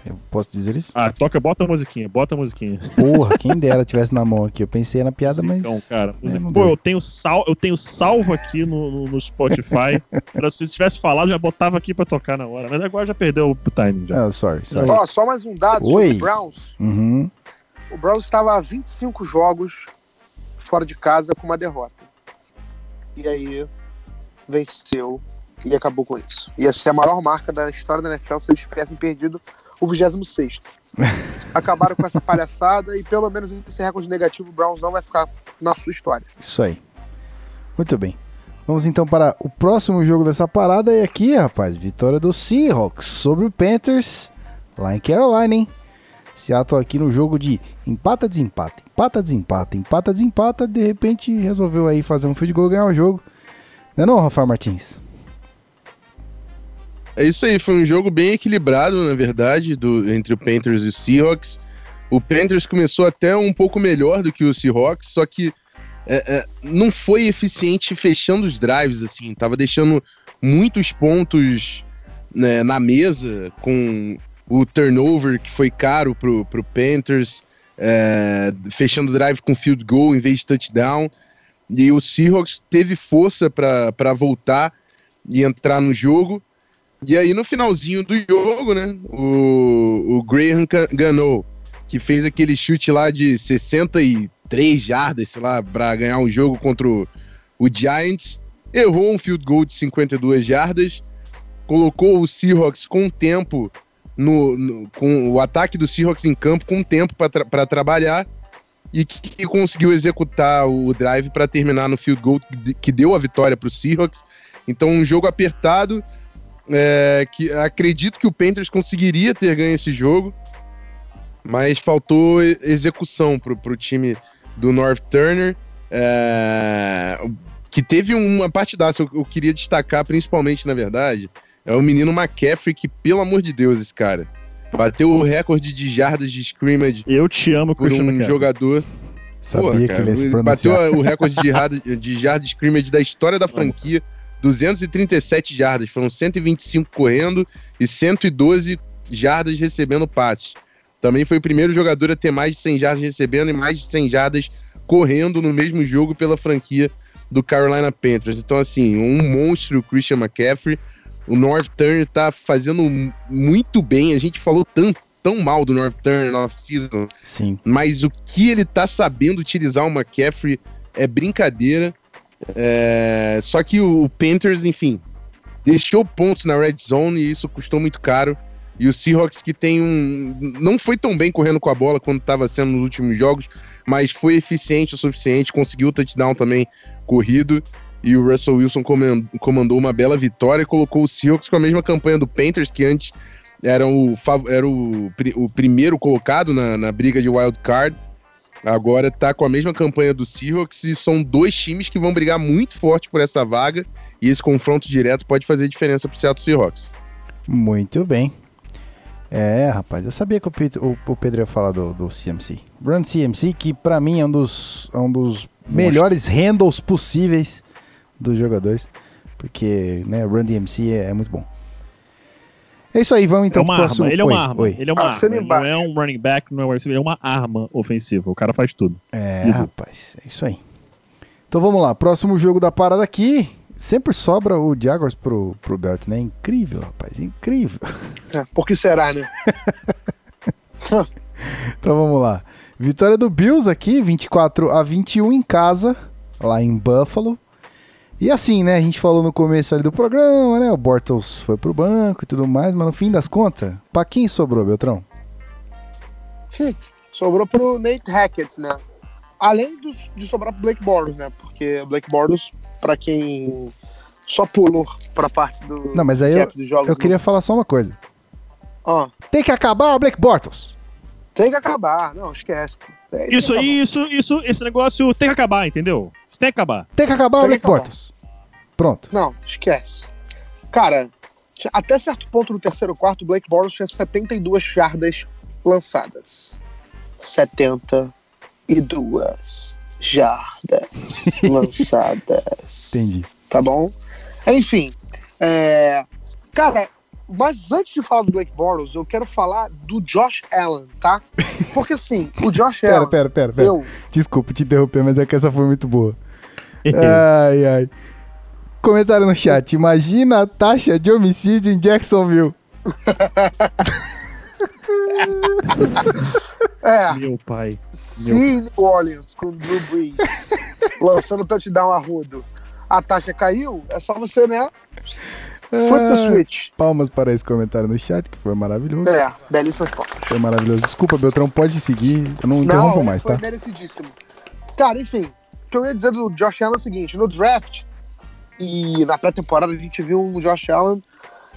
Eu posso dizer isso? Ah, toca, bota a musiquinha, bota a musiquinha. Porra, quem dera tivesse na mão aqui. Eu pensei na piada, Musicão, mas. cara. music- não Pô, eu tenho, sal, eu tenho salvo aqui no, no, no Spotify. Pra se tivesse falado, já botava aqui pra tocar na hora. Mas agora já perdeu o timing já. Ah, sorry, sorry. Ó, só mais um dado Oi. sobre o Browns. Uhum. O Browns estava há 25 jogos fora de casa com uma derrota. E aí venceu e acabou com isso. Ia ser a maior marca da história da NFL se eles tivessem perdido o 26. Acabaram com essa palhaçada e pelo menos esse recorde negativo o Browns não vai ficar na sua história. Isso aí. Muito bem. Vamos então para o próximo jogo dessa parada. E aqui, rapaz, vitória do Seahawks sobre o Panthers lá em Carolina, hein? Seattle aqui no jogo de empata, desempata, empata, desempata, empata, desempata. De repente resolveu aí fazer um field goal e ganhar o jogo. Não é não, Rafael Martins? É isso aí, foi um jogo bem equilibrado, na verdade, do, entre o Panthers e o Seahawks. O Panthers começou até um pouco melhor do que o Seahawks, só que é, é, não foi eficiente fechando os drives, assim, tava deixando muitos pontos né, na mesa com o turnover que foi caro pro, pro Panthers, é, fechando o drive com field goal em vez de touchdown. E o Seahawks teve força para voltar e entrar no jogo. E aí, no finalzinho do jogo, né, o, o Graham Gano, que fez aquele chute lá de 63 jardas, sei lá, para ganhar um jogo contra o, o Giants, errou um field goal de 52 jardas, colocou o Seahawks com tempo no, no- com o ataque do Seahawks em campo com tempo para trabalhar e que, que conseguiu executar o drive para terminar no field goal que de- que deu a vitória para o Seahawks. Então, um jogo apertado. é, que acredito que o Panthers conseguiria ter ganho esse jogo, mas faltou execução pro, pro time do North Turner, é, que teve uma partidaça. Eu, eu queria destacar, principalmente, na verdade, é o menino McCaffrey, que, pelo amor de Deus, esse cara. Bateu o recorde de jardas de scrimmage Eu te amo, por Christian um McCaffrey. jogador. Sabia Porra, que ele ia se bateu o recorde de jardas de jardas de scrimmage da história da franquia. 237 jardas. Foram 125 correndo e 112 jardas recebendo passes. Também foi o primeiro jogador a ter mais de 100 jardas recebendo e mais de 100 jardas correndo no mesmo jogo pela franquia do Carolina Panthers. Então, assim, um monstro o Christian McCaffrey. O North Turner tá fazendo muito bem. A gente falou tanto, tão mal do North Turner na off-season Sim. mas o que ele tá sabendo utilizar o McCaffrey é brincadeira. É, Só que o Panthers, enfim, deixou pontos na red zone e isso custou muito caro. E o Seahawks que tem um. Não foi tão bem correndo com a bola quando estava sendo nos últimos jogos, mas foi eficiente o suficiente, conseguiu o touchdown também corrido. E o Russell Wilson comandou uma bela vitória e colocou o Seahawks com a mesma campanha do Panthers, que antes era o, era o, o primeiro colocado na, na briga de wild card. Agora tá com a mesma campanha do Seahawks e são dois times que vão brigar muito forte por essa vaga. E esse confronto direto pode fazer diferença pro Seattle Seahawks. Muito bem. É, rapaz, eu sabia que o Pedro, o- o Pedro ia falar do, do CMC. Run CMC, que pra mim é um dos, é um dos melhores handles possíveis dos jogadores. Porque, né, Run DMC é, é muito bom. É isso aí, vamos É então uma pro arma, próximo. ele é Oi, uma arma. oi. Ele é uma Assina arma. Ele não é um running back, não é um receiver, é uma arma ofensiva. O cara faz tudo. É, Uhum. rapaz, é isso aí. Então vamos lá, próximo jogo da parada aqui. Sempre sobra o Jaguars pro, pro Belt, né? Incrível, rapaz, incrível. É, por que será, né? Então vamos lá. Vitória do Bills aqui, 24 a 21 em casa, lá em Buffalo. E assim, né? A gente falou no começo ali do programa, né? O Bortles foi pro banco e tudo mais, mas no fim das contas, pra quem sobrou, Beltrão? Sobrou pro Nate Hackett, né? Além do- de sobrar pro Blake Bortles, né? Porque o Blake Bortles, pra quem só pulou pra parte do Não, mas aí eu, jogos. eu queria falar só uma coisa. Ó, Tem que acabar o Blake Bortles. tem que acabar. Não, esquece. Tem Isso aí, isso, isso, esse negócio tem que acabar, entendeu? Isso tem que acabar. Tem que acabar o Tem que Blake acabar. Bortles. Pronto. Não, esquece. Cara, até certo ponto no terceiro quarto, o Blake Bortles tinha 72 jardas lançadas. 72 jardas lançadas. Entendi. Tá bom? Enfim, é... cara, mas antes de falar do Blake Bortles, eu quero falar do Josh Allen, tá? Porque assim, o Josh Pera, Allen, pera, pera, pera. eu... Desculpa te interromper, mas é que essa foi muito boa. Ai, ai. Comentário no chat. Imagina a taxa de homicídio em Jacksonville. É, Meu pai. se New Orleans com Drew Brees lançando touchdown arrudo, a taxa caiu, é só você, né? Flip the Ah, switch. Palmas para esse comentário no chat, que foi maravilhoso. É, belíssimo esporte. Foi maravilhoso. Desculpa, Beltrão, pode seguir. Eu não interrompo Não, mais, foi tá? merecidíssimo. Cara, enfim, o que eu ia dizer do Josh Allen é o seguinte: no draft e na pré-temporada a gente viu um Josh Allen.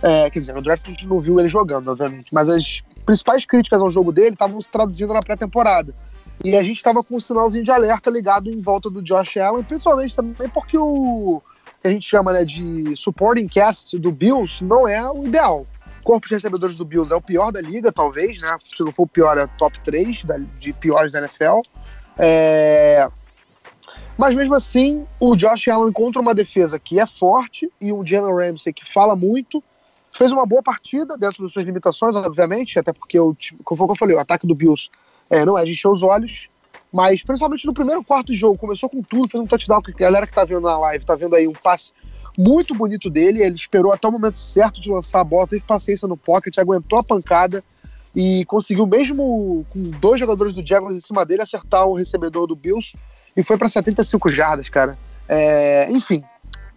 é, quer dizer, no draft a gente não viu ele jogando, obviamente, mas as principais críticas ao jogo dele estavam se traduzindo na pré-temporada. E a gente estava com um sinalzinho de alerta ligado em volta do Josh Allen, principalmente também porque o que a gente chama né, de supporting cast do Bills não é o ideal. O corpo de recebedores do Bills é o pior da liga, talvez, né? Se não for o pior, é top 3 da- de piores da NFL. É, Mas mesmo assim, o Josh Allen contra uma defesa que é forte e um Jalen Ramsey que fala muito, fez uma boa partida dentro das suas limitações, obviamente, até porque, o, como eu falei, o ataque do Bills é, não é de encher os olhos, mas principalmente no primeiro quarto do jogo, começou com tudo, fez um touchdown, que a galera que tá vendo na live tá vendo aí um passe muito bonito dele, ele esperou até o momento certo de lançar a bola, teve paciência no pocket, aguentou a pancada e conseguiu, mesmo com dois jogadores do Jaguars em cima dele, acertar o recebedor do Bills e foi para 75 jardas, cara. É, enfim,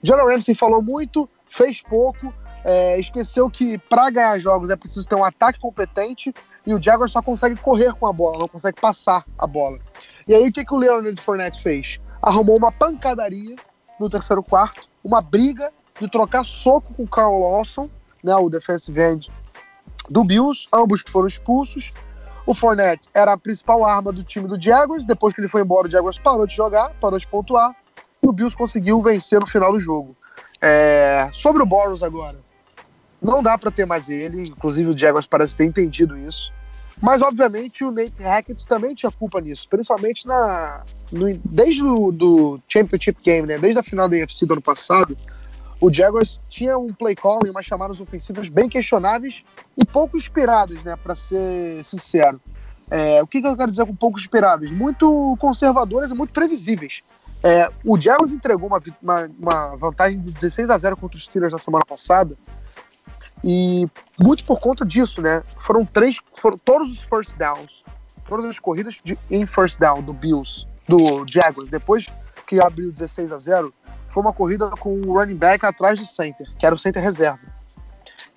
Jalen Ramsey falou muito, fez pouco, é, esqueceu que para ganhar jogos é preciso ter um ataque competente e o Jaguars só consegue correr com a bola, não consegue passar a bola. E aí o que, que o Leonard Fournette fez? Arrumou uma pancadaria no terceiro quarto, uma briga de trocar soco com o Carl Lawson, né, o defensive end do Bills, ambos foram expulsos. O Fournette era a principal arma do time do Jaguars, depois que ele foi embora, o Jaguars parou de jogar, parou de pontuar, e o Bills conseguiu vencer no final do jogo. É, Sobre o Boros agora, não dá para ter mais ele, inclusive o Jaguars parece ter entendido isso. Mas, obviamente, o Nate Hackett também tinha culpa nisso, principalmente na, no- desde o do Championship Game, né? Desde a final da AFC do ano passado, o Jaguars tinha um play call e umas chamadas ofensivas bem questionáveis e pouco inspiradas, né? Para ser sincero. É, o que, que eu quero dizer com pouco inspiradas? Muito conservadoras e muito previsíveis. É, o Jaguars entregou uma, uma, uma vantagem de 16 a 0 contra os Steelers na semana passada e muito por conta disso, né? Foram três, foram todos os first downs, todas as corridas de, em first down do Bills, do Jaguars, depois que abriu 16 a 0, foi uma corrida com o running back atrás do center, que era o center reserva.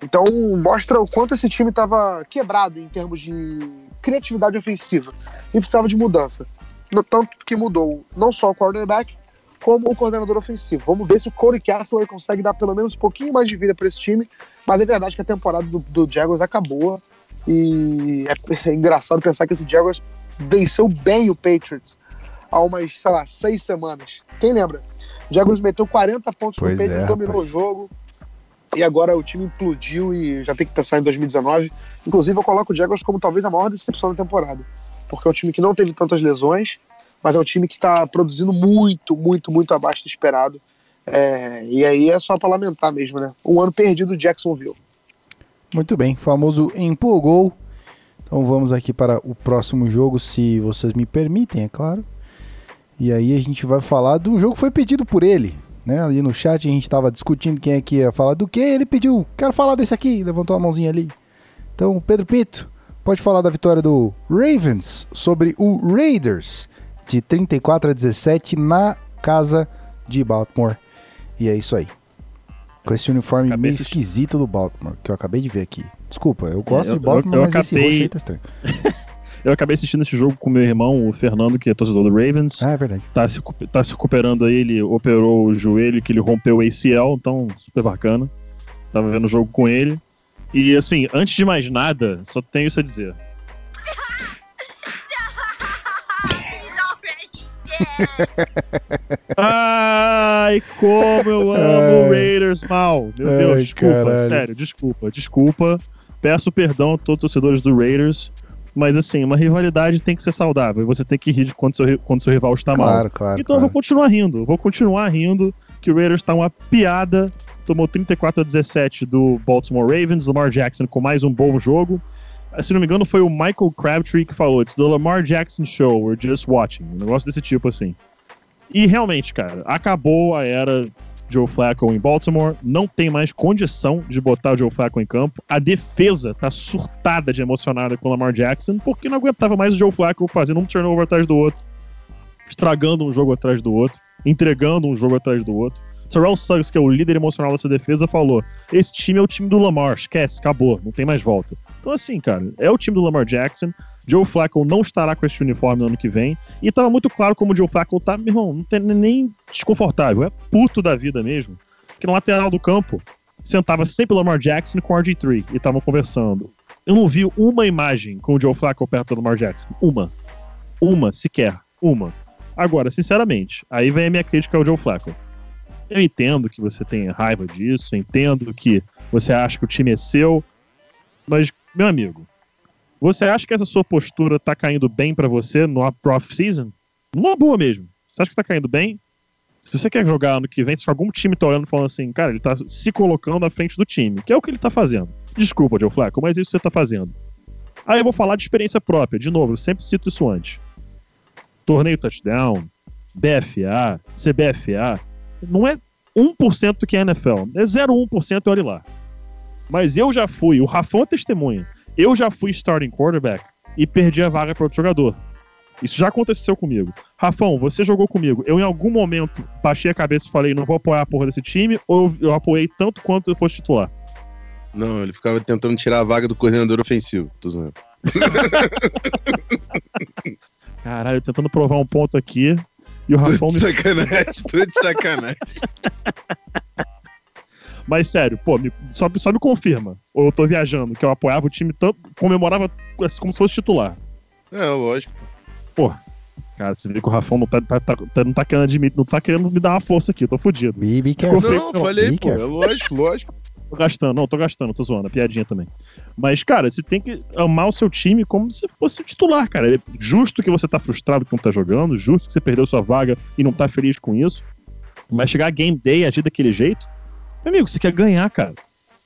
Então mostra o quanto esse time estava quebrado em termos de criatividade ofensiva e precisava de mudança. No- Tanto que mudou não só o quarterback, como o coordenador ofensivo. Vamos ver se o Corey Kessler consegue dar pelo menos um pouquinho mais de vida para esse time. Mas é verdade que a temporada do, do Jaguars acabou. E é, é engraçado pensar que esse Jaguars venceu bem o Patriots há umas, sei lá, seis semanas. Quem lembra? O Jaguars meteu 40 pontos Pois no Patriots, é, dominou rapaz. o jogo. E agora o time implodiu e já tem que pensar em 2019. Inclusive, eu coloco o Jaguars como talvez a maior decepção da temporada. Porque é um time que não teve tantas lesões, mas é um time que está produzindo muito, muito, muito abaixo do esperado. É, e aí é só para lamentar mesmo, né? Um ano perdido do Jacksonville. Muito bem, famoso empolgou. Então vamos aqui para o próximo jogo, se vocês me permitem, é claro. E aí a gente vai falar um jogo que foi pedido por ele. Né? Ali no chat a gente estava discutindo quem é que ia falar do que. Ele pediu, quero falar desse aqui, levantou a mãozinha ali. Então, Pedro Pinto, pode falar da vitória do Ravens sobre o Raiders de 34 a 17 na casa de Baltimore. E é isso aí. Com esse uniforme Acabei meio esquisito do Baltimore, que eu acabei de ver aqui. Desculpa, eu gosto eu- de Baltimore, eu- eu mas esse acabei- roxo aí tá estranho. Eu acabei assistindo esse jogo com meu irmão, o Fernando, que é torcedor do Ravens. Ah, é verdade. Tá, se, tá se recuperando aí, ele operou o joelho que ele rompeu o ACL, então super bacana. Tava vendo o jogo com ele. E assim, antes de mais nada, só tenho isso a dizer. Ai, como eu amo o Raiders mal. Meu Ai, Deus, desculpa, caralho. sério, desculpa, desculpa. Peço perdão a todos os torcedores do Raiders. Mas assim, uma rivalidade tem que ser saudável. E você tem que rir quando seu, quando seu rival está mal. Claro, claro. Então eu claro. vou continuar rindo. Eu Vou continuar rindo que o Raiders tá uma piada. Tomou 34 a 17 do Baltimore Ravens. Lamar Jackson com mais um bom jogo. Ah, Se não me engano, foi o Michael Crabtree que falou: It's the Lamar Jackson Show, we're just watching. Um negócio desse tipo assim. E realmente, cara, acabou a era Joe Flacco em Baltimore. Não tem mais condição de botar o Joe Flacco em campo. A defesa tá surtada de emocionada com o Lamar Jackson, porque não aguentava mais o Joe Flacco fazendo um turnover atrás do outro, estragando um jogo atrás do outro, entregando um jogo atrás do outro. Terrell Suggs, que é o líder emocional dessa defesa, falou: Esse time é o time do Lamar, esquece, acabou, não tem mais volta. Então, assim, cara, é o time do Lamar Jackson. Joe Flacco não estará com esse uniforme no ano que vem. E tava muito claro como o Joe Flacco tá, meu irmão, não tem nem desconfortável, é puto da vida mesmo. Que no lateral do campo sentava sempre o Lamar Jackson com o RG3 e estavam conversando. Eu não vi uma imagem com o Joe Flacco perto do Lamar Jackson. Uma. Uma, sequer. Uma. Agora, sinceramente, aí vem a minha crítica ao Joe Flacco. Eu entendo que você tem raiva disso, entendo que você acha que o time é seu, mas, meu amigo, você acha que essa sua postura tá caindo bem pra você no off-season? Numa boa mesmo. Você acha que tá caindo bem? Se você quer jogar ano que vem, se algum time tá olhando e falando assim, cara, ele tá se colocando à frente do time, que é o que ele tá fazendo. Desculpa, Joe Flacco, mas isso você tá fazendo. Aí eu vou falar de experiência própria. De novo, eu sempre cito isso antes. Torneio touchdown, BFA, CBFA, não é 1% do que é NFL. É 0,1% e olhe lá. Mas eu já fui, o Rafão é testemunha. Eu já fui starting quarterback e perdi a vaga para outro jogador. Isso já aconteceu comigo. Rafão, você jogou comigo. Eu, em algum momento, baixei a cabeça e falei, não vou apoiar a porra desse time, ou eu, eu apoiei tanto quanto eu fosse titular. Não, ele ficava tentando tirar a vaga do coordenador ofensivo. Tô zoando. Caralho, tentando provar um ponto aqui. E o Rafão Tô me. de sacanagem, tô de sacanagem. Mas sério, pô, me- só, só me confirma. Ou eu tô viajando, que eu apoiava o time tanto. comemorava assim, como se fosse titular. É, lógico. Cara, você vê que o Rafão não tá, tá- tá- tá- não tá querendo admitir, não tá querendo me dar uma força aqui, eu tô fudido. Be, be careful. Não, não, falei, be pô, é lógico, lógico. Tô gastando, não, tô gastando, tô zoando, é piadinha também. Mas, cara, você tem que amar o seu time como se fosse o titular, cara. É justo que você tá frustrado que não tá jogando, justo que você perdeu sua vaga e não tá feliz com isso. Mas chegar a game day e agir daquele jeito, meu amigo, você quer ganhar, cara.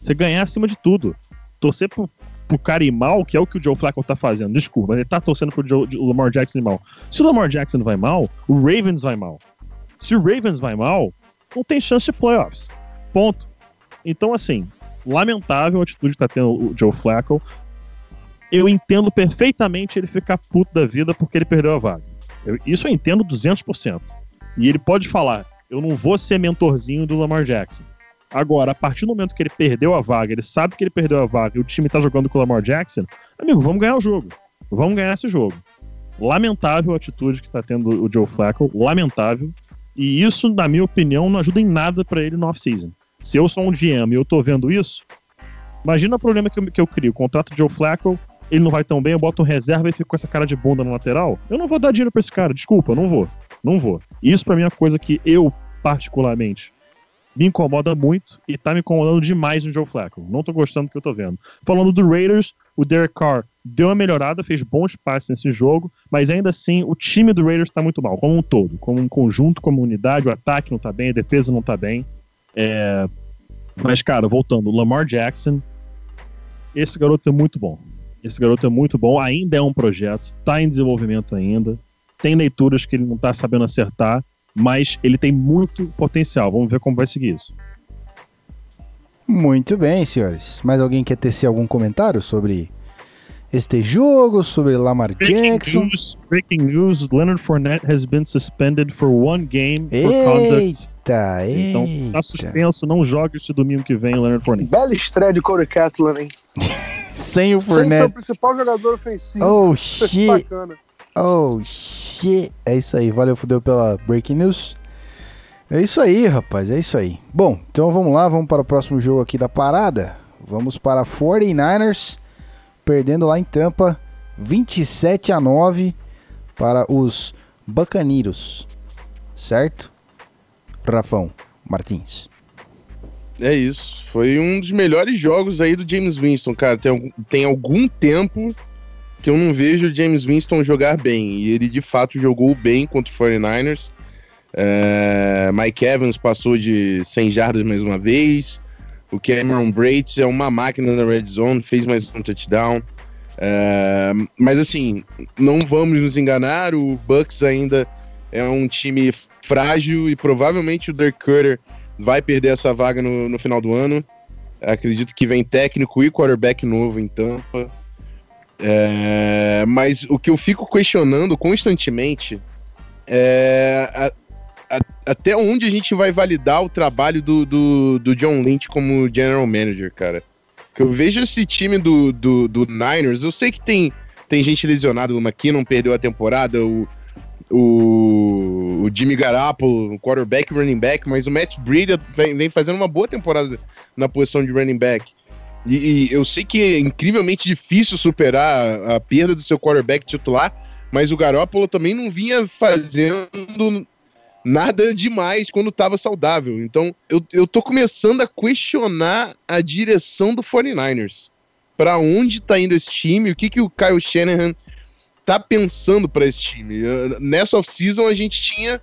Você ganhar acima de tudo. Torcer pro, pro cara ir mal, que é o que o Joe Flacco tá fazendo. Desculpa, ele tá torcendo pro Joe- o Lamar Jackson ir mal. Se o Lamar Jackson vai mal, o Ravens vai mal. Se o Ravens vai mal, não tem chance de playoffs. Ponto. Então, assim, lamentável a atitude que tá tendo o Joe Flacco. Eu entendo perfeitamente ele ficar puto da vida porque ele perdeu a vaga. Eu- isso eu entendo 200%. E ele pode falar, eu não vou ser mentorzinho do Lamar Jackson. Agora, a partir do momento que ele perdeu a vaga, ele sabe que ele perdeu a vaga e o time tá jogando com o Lamar Jackson, amigo, vamos ganhar o jogo. Vamos ganhar esse jogo. Lamentável a atitude que tá tendo o Joe Flacco, lamentável. E isso, na minha opinião, não ajuda em nada pra ele no off-season. Se eu sou um GM e eu tô vendo isso, imagina o problema que eu, que eu crio. Contrato de Joe Flacco, ele não vai tão bem, eu boto um reserva e fico com essa cara de bunda no lateral. Eu não vou dar dinheiro pra esse cara, desculpa, não vou. Não vou. Isso pra mim é uma coisa que eu, particularmente, me incomoda muito e tá me incomodando demais no Joe Flacco. Não tô gostando do que eu tô vendo. Falando do Raiders, o Derek Carr deu uma melhorada, fez bons passes nesse jogo, mas ainda assim o time do Raiders tá muito mal, como um todo, como um conjunto, como unidade, o ataque não tá bem, a defesa não tá bem. É, Mas, cara, voltando, Lamar Jackson, esse garoto é muito bom. Esse garoto é muito bom, ainda é um projeto, tá em desenvolvimento ainda. Tem leituras que ele não tá sabendo acertar, mas ele tem muito potencial. Vamos ver como vai seguir isso. Muito bem, senhores. Mais alguém quer tecer algum comentário sobre este jogo, sobre Lamar Breaking Jackson? news, breaking news, Leonard Fournette has been suspended for one game for conduct. Então, eita. tá suspenso, não joga este domingo que vem, Leonard Fournette. Bela estreia de Corey Castellan, hein? Sem o Sem ser o Fournette. principal jogador ofensivo. Oh, Isso shit. é bacana. Oh, shit. É isso aí. Valeu, fudeu pela Breaking News. É isso aí, rapaz. É isso aí. Bom, então vamos lá. Vamos para o próximo jogo aqui da parada. Vamos para 49ers. Perdendo lá em Tampa. 27 a 9 para os Buccaneers. Certo? Rafão Martins. É isso. Foi um dos melhores jogos aí do James Winston, cara. Tem, tem algum tempo que eu não vejo o James Winston jogar bem. E ele de fato jogou bem contra o 49ers. É, Mike Evans passou de 100 jardas mais uma vez. O Cameron Brates é uma máquina na red zone, fez mais um touchdown. É, mas assim, não vamos nos enganar, o Bucks ainda é um time frágil e provavelmente o Dirk Cutter vai perder essa vaga no, no final do ano. Acredito que vem técnico e quarterback novo em Tampa. É, mas o que eu fico questionando constantemente é a- a- até onde a gente vai validar o trabalho do, do, do John Lynch como general manager, cara. Que eu vejo esse time do, do, do Niners, eu sei que tem, tem gente lesionada, o McKinnon perdeu a temporada, o, o, o Jimmy Garoppolo, quarterback running back, mas o Matt Breida vem, vem fazendo uma boa temporada na posição de running back. E, e eu sei que é incrivelmente difícil superar a, a perda do seu quarterback titular, mas o Garoppolo também não vinha fazendo nada demais quando tava saudável. Então, eu, eu tô começando a questionar a direção do 49ers. Pra onde tá indo esse time? O que, que o Kyle Shanahan tá pensando para esse time? Nessa off-season a gente tinha.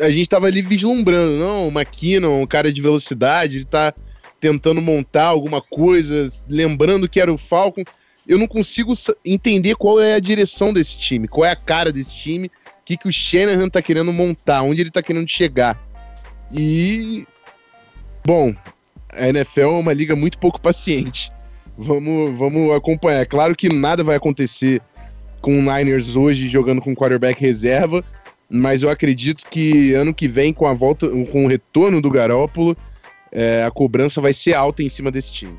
A gente tava ali vislumbrando, não, o McKinnon, um cara de velocidade, ele tá tentando montar alguma coisa, lembrando que era o Falcon. Eu não consigo entender qual é a direção desse time, qual é a cara desse time, o que, que o Shanahan tá querendo montar, onde ele tá querendo chegar. E. Bom, a NFL é uma liga muito pouco paciente. Vamos, vamos acompanhar. É claro que nada vai acontecer com o Niners hoje jogando com quarterback reserva, mas eu acredito que ano que vem, com a volta, com o retorno do Garópolo, é, a cobrança vai ser alta em cima desse time.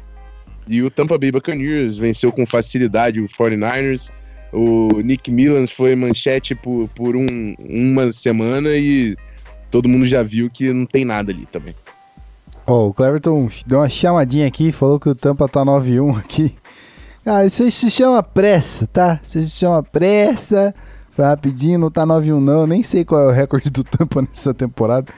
E o Tampa Bay Buccaneers venceu com facilidade o 49ers. O Nick Millans foi manchete por, por um- uma semana e todo mundo já viu que não tem nada ali também. Ó, o Cleverton deu uma chamadinha aqui, falou que o Tampa tá 9-1 aqui. Ah, isso se chama pressa, tá? Isso se chama pressa. Foi rapidinho, não tá 9-1 não. Nem sei qual é o recorde do Tampa nessa temporada.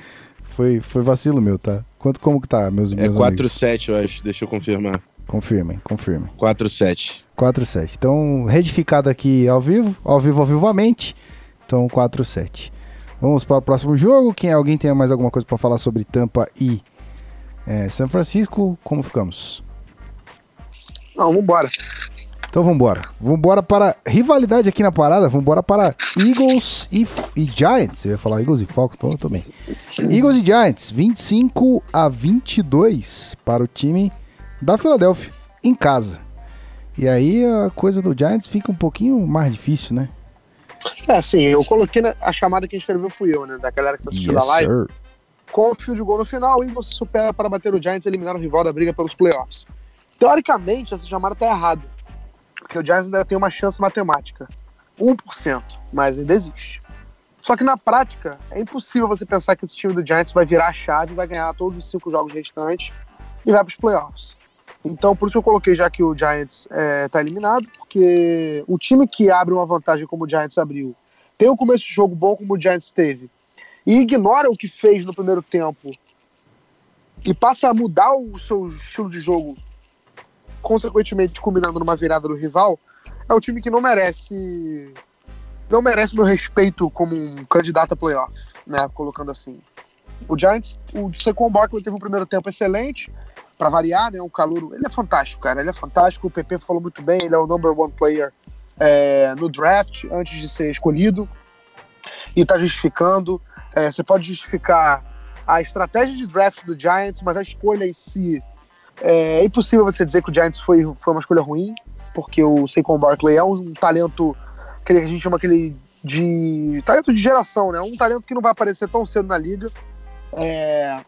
Foi, foi vacilo meu, tá? Quanto, como que tá, meus, É meus amigos? 4-7, eu acho. Deixa eu confirmar. Confirmem, confirmem. 4-7. 4-7. Então, retificado aqui ao vivo, ao vivo, ao vivamente. Então, 4-7. Vamos para o próximo jogo. Quem alguém tem mais alguma coisa para falar sobre Tampa e é, São Francisco? Como ficamos? Não, vambora. Então vambora. Vambora para rivalidade aqui na parada. Vambora para Eagles e, e Giants. Eu ia falar Eagles e Falcons, então eu tô bem. Eagles e Giants, 25 a 22 para o time da Filadélfia, em casa. E aí a coisa do Giants fica um pouquinho mais difícil, né? É, assim, eu coloquei na, a chamada que escreveu fui eu, né? Da galera que tá assistindo a live. sir. Com o field goal no final, Eagles se supera para bater o Giants e eliminar o rival da briga pelos playoffs. Teoricamente, essa chamada tá errada. Porque o Giants ainda tem uma chance matemática. 1%, mas ainda existe. Só que na prática, é impossível você pensar que esse time do Giants vai virar a chave, vai ganhar todos os cinco jogos restantes e vai para os playoffs. Então, por isso eu coloquei já que o Giants está eliminado, porque o time que abre uma vantagem como o Giants abriu, tem um começo de jogo bom como o Giants teve, e ignora o que fez no primeiro tempo e passa a mudar o seu estilo de jogo, consequentemente culminando numa virada do rival, é um time que não merece não merece meu respeito como um candidato a playoff, né, colocando assim. O Giants, o Saquon Barkley teve um primeiro tempo excelente, para variar, né, um calouro, ele é fantástico, cara, ele é fantástico, o PP falou muito bem, ele é o number one player é, no draft, antes de ser escolhido, e tá justificando, é, você pode justificar a estratégia de draft do Giants, mas a escolha em si é, é impossível você dizer que o Giants foi, foi uma escolha ruim, porque o Saquon Barkley é um talento que a gente chama aquele de talento de geração, né? Um talento que não vai aparecer tão cedo na liga. É,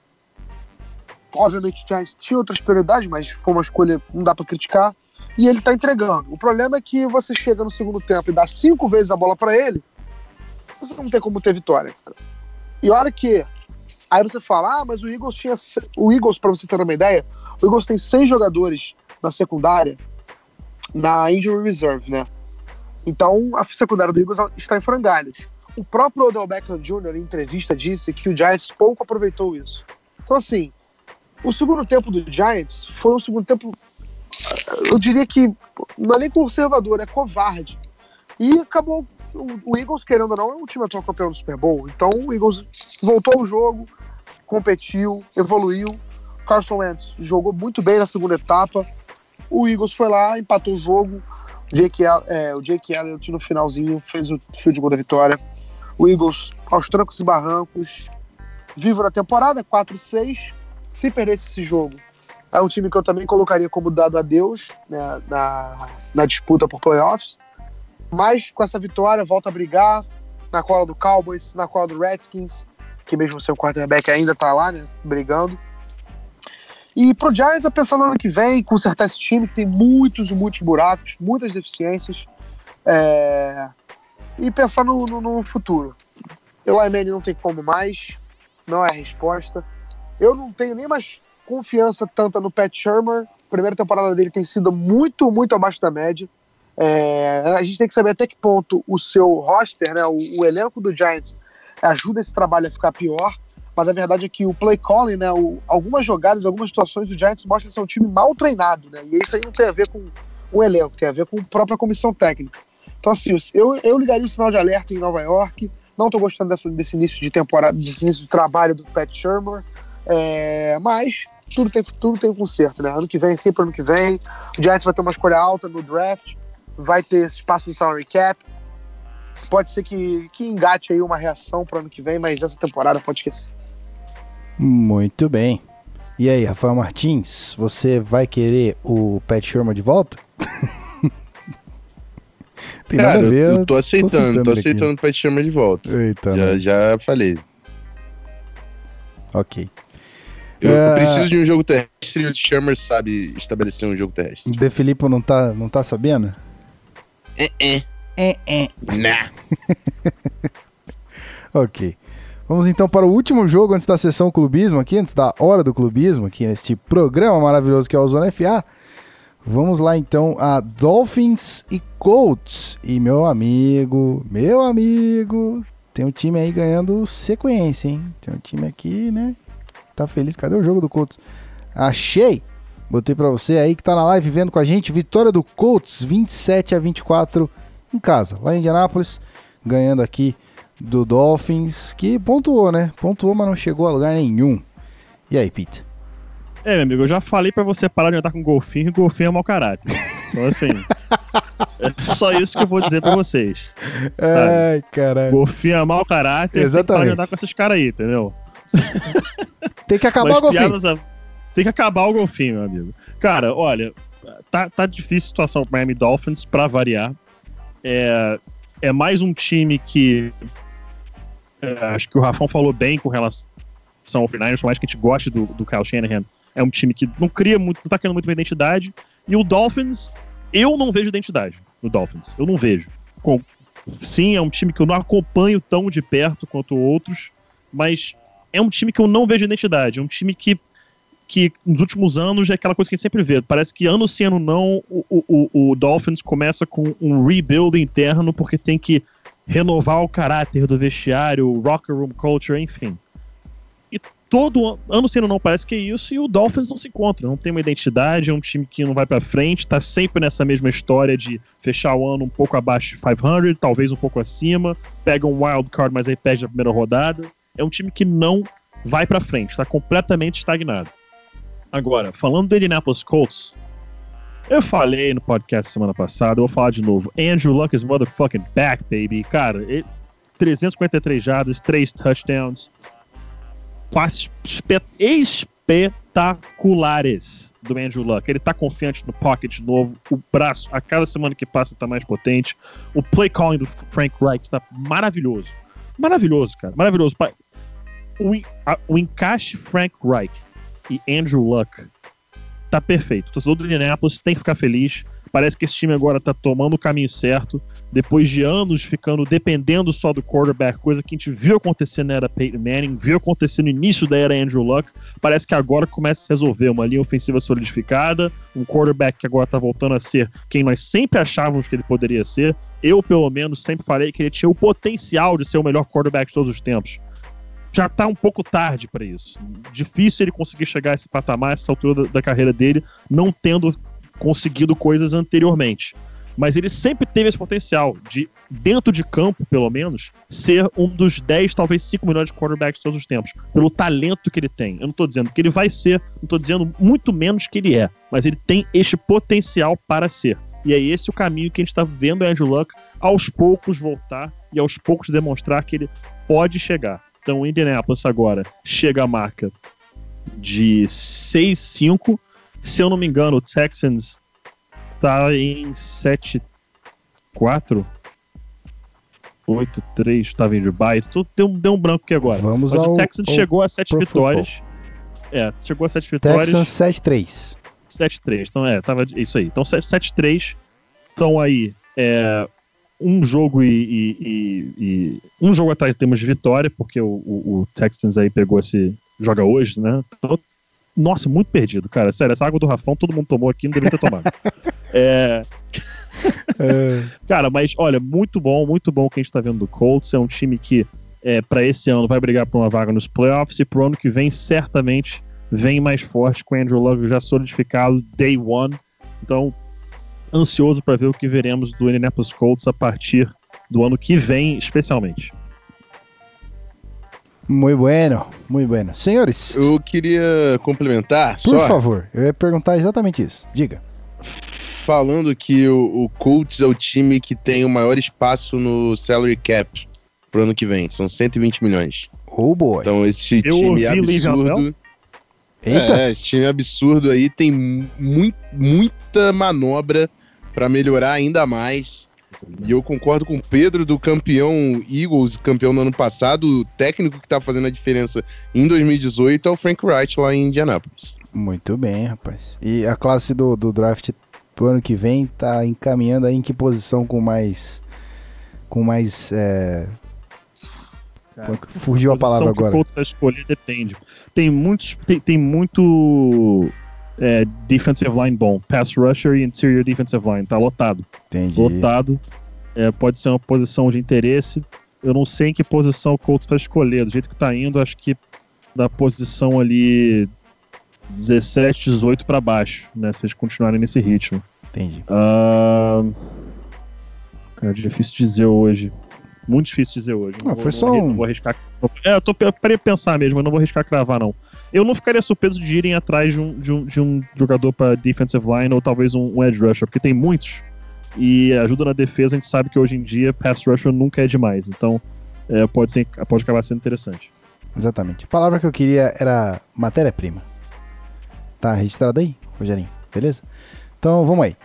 obviamente o Giants tinha outras prioridades, mas foi uma escolha não dá para criticar. E ele tá entregando. O problema é que você chega no segundo tempo e dá cinco vezes a bola para ele, você não tem como ter vitória. E olha que aí você fala, ah, mas o Eagles tinha o Eagles para você ter uma ideia, o Eagles tem seis jogadores na secundária na injury reserve, né? Então a secundária do Eagles está em frangalhos. O próprio Odell Beckham Jr. em entrevista disse que o Giants pouco aproveitou isso. Então assim, o segundo tempo do Giants foi um segundo tempo, eu diria que não é nem conservador, é covarde. E acabou o, o Eagles, querendo ou não, é um time atual campeão do Super Bowl. Então o Eagles voltou ao jogo, competiu, evoluiu. Carson Wentz jogou muito bem na segunda etapa. O Eagles foi lá, empatou o jogo. O Jake, é, o Jake Elliott no finalzinho fez o field goal da vitória. O Eagles aos trancos e barrancos. Vivo na temporada, 4-6. Se perdesse esse jogo, é um time que eu também colocaria como dado a Deus né, na, na disputa por playoffs. Mas com essa vitória, volta a brigar na cola do Cowboys, na cola do Redskins, que mesmo sem o quarterback ainda tá lá, né, brigando. E pro Giants é pensar no ano que vem, consertar esse time que tem muitos e muitos buracos, muitas deficiências. é, E pensar no, no, no futuro. Eli Manning não tem como mais, não é a resposta. Eu não tenho nem mais confiança tanta no Pat Shermer. A primeira temporada dele tem sido muito, muito abaixo da média. É, a gente tem que saber até que ponto o seu roster, né, o, o elenco do Giants, ajuda esse trabalho a ficar pior. Mas a verdade é que o play calling, né, o- algumas jogadas, algumas situações, o Giants mostra ser um time mal treinado, né? E isso aí não tem a ver com o elenco, tem a ver com a própria comissão técnica. Então, assim, eu, eu ligaria o sinal de alerta em Nova York. Não tô gostando dessa- desse início de temporada, desse início de trabalho do Pat Shermer. É, mas tudo tem, tudo tem um conserto, né? Ano que vem, sempre ano que vem. O Giants vai ter uma escolha alta no draft, vai ter espaço no salary cap. Pode ser que, que engate aí uma reação para ano que vem, mas essa temporada pode esquecer. Muito bem. E aí, Rafael Martins, você vai querer o Pat Shermer de volta? Tem Cara, ver. eu, tô aceitando, tô aqui. aceitando o Pat Shermer de volta. Eita, Já, nós. já falei. ok. Eu É. preciso de um jogo terrestre e o Shermer sabe estabelecer um jogo terrestre. De Filippo não tá, não tá sabendo? É, é. É, é. Nah. Ok. Vamos então para o último jogo antes da sessão clubismo aqui, antes da hora do clubismo aqui neste programa maravilhoso que é o Zona FA. Vamos lá então a Dolphins e Colts. E meu amigo, meu amigo, tem um time aí ganhando sequência, hein? Tem um time aqui, né? Tá feliz. Cadê o jogo do Colts? Achei! Botei pra você aí que tá na live vendo com a gente. Vitória do Colts 27 a 24 em casa, lá em Indianápolis, ganhando aqui do Dolphins, que pontuou, né? Pontuou, mas não chegou a lugar nenhum. E aí, Pete? É, meu amigo, eu já falei pra você parar de andar com golfinho e golfinho é mau caráter. Então, assim. é só isso que eu vou dizer pra vocês. Ai, caralho. Golfinho é mau caráter, tem que parar Exatamente. de andar com esses caras aí, entendeu? Tem que acabar o golfinho. a- Tem que acabar o golfinho, meu amigo. Cara, olha, tá, tá difícil a situação pro Miami Dolphins, pra variar. É, é mais um time que. É, acho que o Rafão falou bem com relação ao 49ers, por mais que a gente goste do, do Kyle Shanahan. É um time que não cria muito, não tá criando muito uma identidade. E o Dolphins, eu não vejo identidade no Dolphins. Eu não vejo. Com- sim, é um time que eu não acompanho tão de perto quanto outros, mas é um time que eu não vejo identidade. É um time que, que nos últimos anos é aquela coisa que a gente sempre vê. Parece que ano sim, ano não, o, o, o Dolphins começa com um rebuild interno porque tem que renovar o caráter do vestiário, o locker room culture, enfim. E todo an- ano ano não parece que é isso e o Dolphins não se encontra, não tem uma identidade, é um time que não vai pra frente, tá sempre nessa mesma história de fechar o ano um pouco abaixo de 500, talvez um pouco acima, pega um wild card, mas aí perde na primeira rodada. É um time que não vai pra frente, tá completamente estagnado. Agora, falando do Indianapolis Colts, eu falei no podcast semana passada, eu vou falar de novo. Andrew Luck is motherfucking back, baby. Cara, ele- 353 jardas, 3 touchdowns. Passes espe- espetaculares do Andrew Luck. Ele tá confiante no pocket de novo. O braço, a cada semana que passa, tá mais potente. O play calling do Frank Reich tá maravilhoso. Maravilhoso, cara. Maravilhoso. O, a- o encaixe Frank Reich e Andrew Luck tá perfeito. O torcedor do Indianapolis tem que ficar feliz. Parece que esse time agora tá tomando o caminho certo. Depois de anos ficando dependendo só do quarterback, coisa que a gente viu acontecer na era Peyton Manning, viu acontecer no início da era Andrew Luck. Parece que agora começa a se resolver. Uma linha ofensiva solidificada, um quarterback que agora tá voltando a ser quem nós sempre achávamos que ele poderia ser. Eu, pelo menos, sempre falei que ele tinha o potencial de ser o melhor quarterback de todos os tempos já tá um pouco tarde para isso. Difícil ele conseguir chegar a esse patamar, essa altura da, da carreira dele, não tendo conseguido coisas anteriormente. Mas ele sempre teve esse potencial de, dentro de campo, pelo menos, ser um dos 10, talvez 5 melhores quarterbacks de todos os tempos, pelo talento que ele tem. Eu não tô dizendo que ele vai ser, não tô dizendo muito menos que ele é, mas ele tem este potencial para ser. E é esse o caminho que a gente tá vendo o Andrew Luck aos poucos voltar e aos poucos demonstrar que ele pode chegar. Então o Indianapolis agora chega à marca de 6-5. Se eu não me engano, o Texans tá em 7-4. 8-3, tava em bye. Tô- Deu, deu um branco aqui agora. Vamos Mas ao, o Texans chegou a 7 Pro vitórias. É, chegou a 7 vitórias. Texans 7-3. 7-3. Então, é, tava isso aí. Então, 7-3. Então, aí, é, um jogo e, e- e- e- Um jogo atrás temos de vitória, porque o, o- o Texans aí pegou esse. Joga hoje, né? Então, nossa, muito perdido, cara. Sério, essa água do Rafão todo mundo tomou aqui, não deveria ter tomado. é, É, Cara, mas olha, muito bom, muito bom o que a gente tá vendo do Colts. É um time que é, para esse ano vai brigar por uma vaga nos playoffs e pro ano que vem certamente vem mais forte com o Andrew Luck já solidificado day one. Então, ansioso para ver o que veremos do Indianapolis Colts a partir do ano que vem, especialmente. Muito bueno, muito bueno. Senhores, Eu queria complementar, por só favor, eu ia perguntar exatamente isso. Diga. falando que o, o Colts é o time que tem o maior espaço no salary cap pro ano que vem. São 120 milhões. Oh boy. Então esse Eu time absurdo. Eita, É, esse time absurdo aí tem mu- muita manobra pra melhorar ainda mais. E eu concordo com o Pedro do campeão Eagles, campeão no ano passado, o técnico que tá fazendo a diferença em 2018 é o Frank Wright lá em Indianapolis. muito bem, rapaz. E a classe do, do draft pro ano que vem tá encaminhando aí em que posição com mais. Com mais. É... Cara, Fugiu a palavra posição que agora. o Colts vai escolher depende. Tem muitos, tem, tem muito é, defensive line bom, pass rusher e interior defensive line, tá lotado. Entendi. Lotado. É, pode ser uma posição de interesse. Eu não sei em que posição o Colts vai escolher. Do jeito que tá indo, acho que da posição ali 17, 18 para baixo, né? Se eles continuarem nesse ritmo. Entendi. Ah, Cara, difícil dizer hoje. Muito difícil dizer hoje. Ah, Não foi vou, só não, um- não vou arriscar. É, eu tô para pensar mesmo, eu não vou arriscar cravar, não. Eu não ficaria surpreso de irem atrás de um, de um, de um jogador para defensive line ou talvez um, um edge rusher, porque tem muitos. E ajuda na defesa, a gente sabe que hoje em dia pass rusher nunca é demais. Então, é, pode, ser, pode acabar sendo interessante. Exatamente. A palavra que eu queria era matéria-prima. Tá registrado aí, Rogerinho? Beleza? Então vamos aí.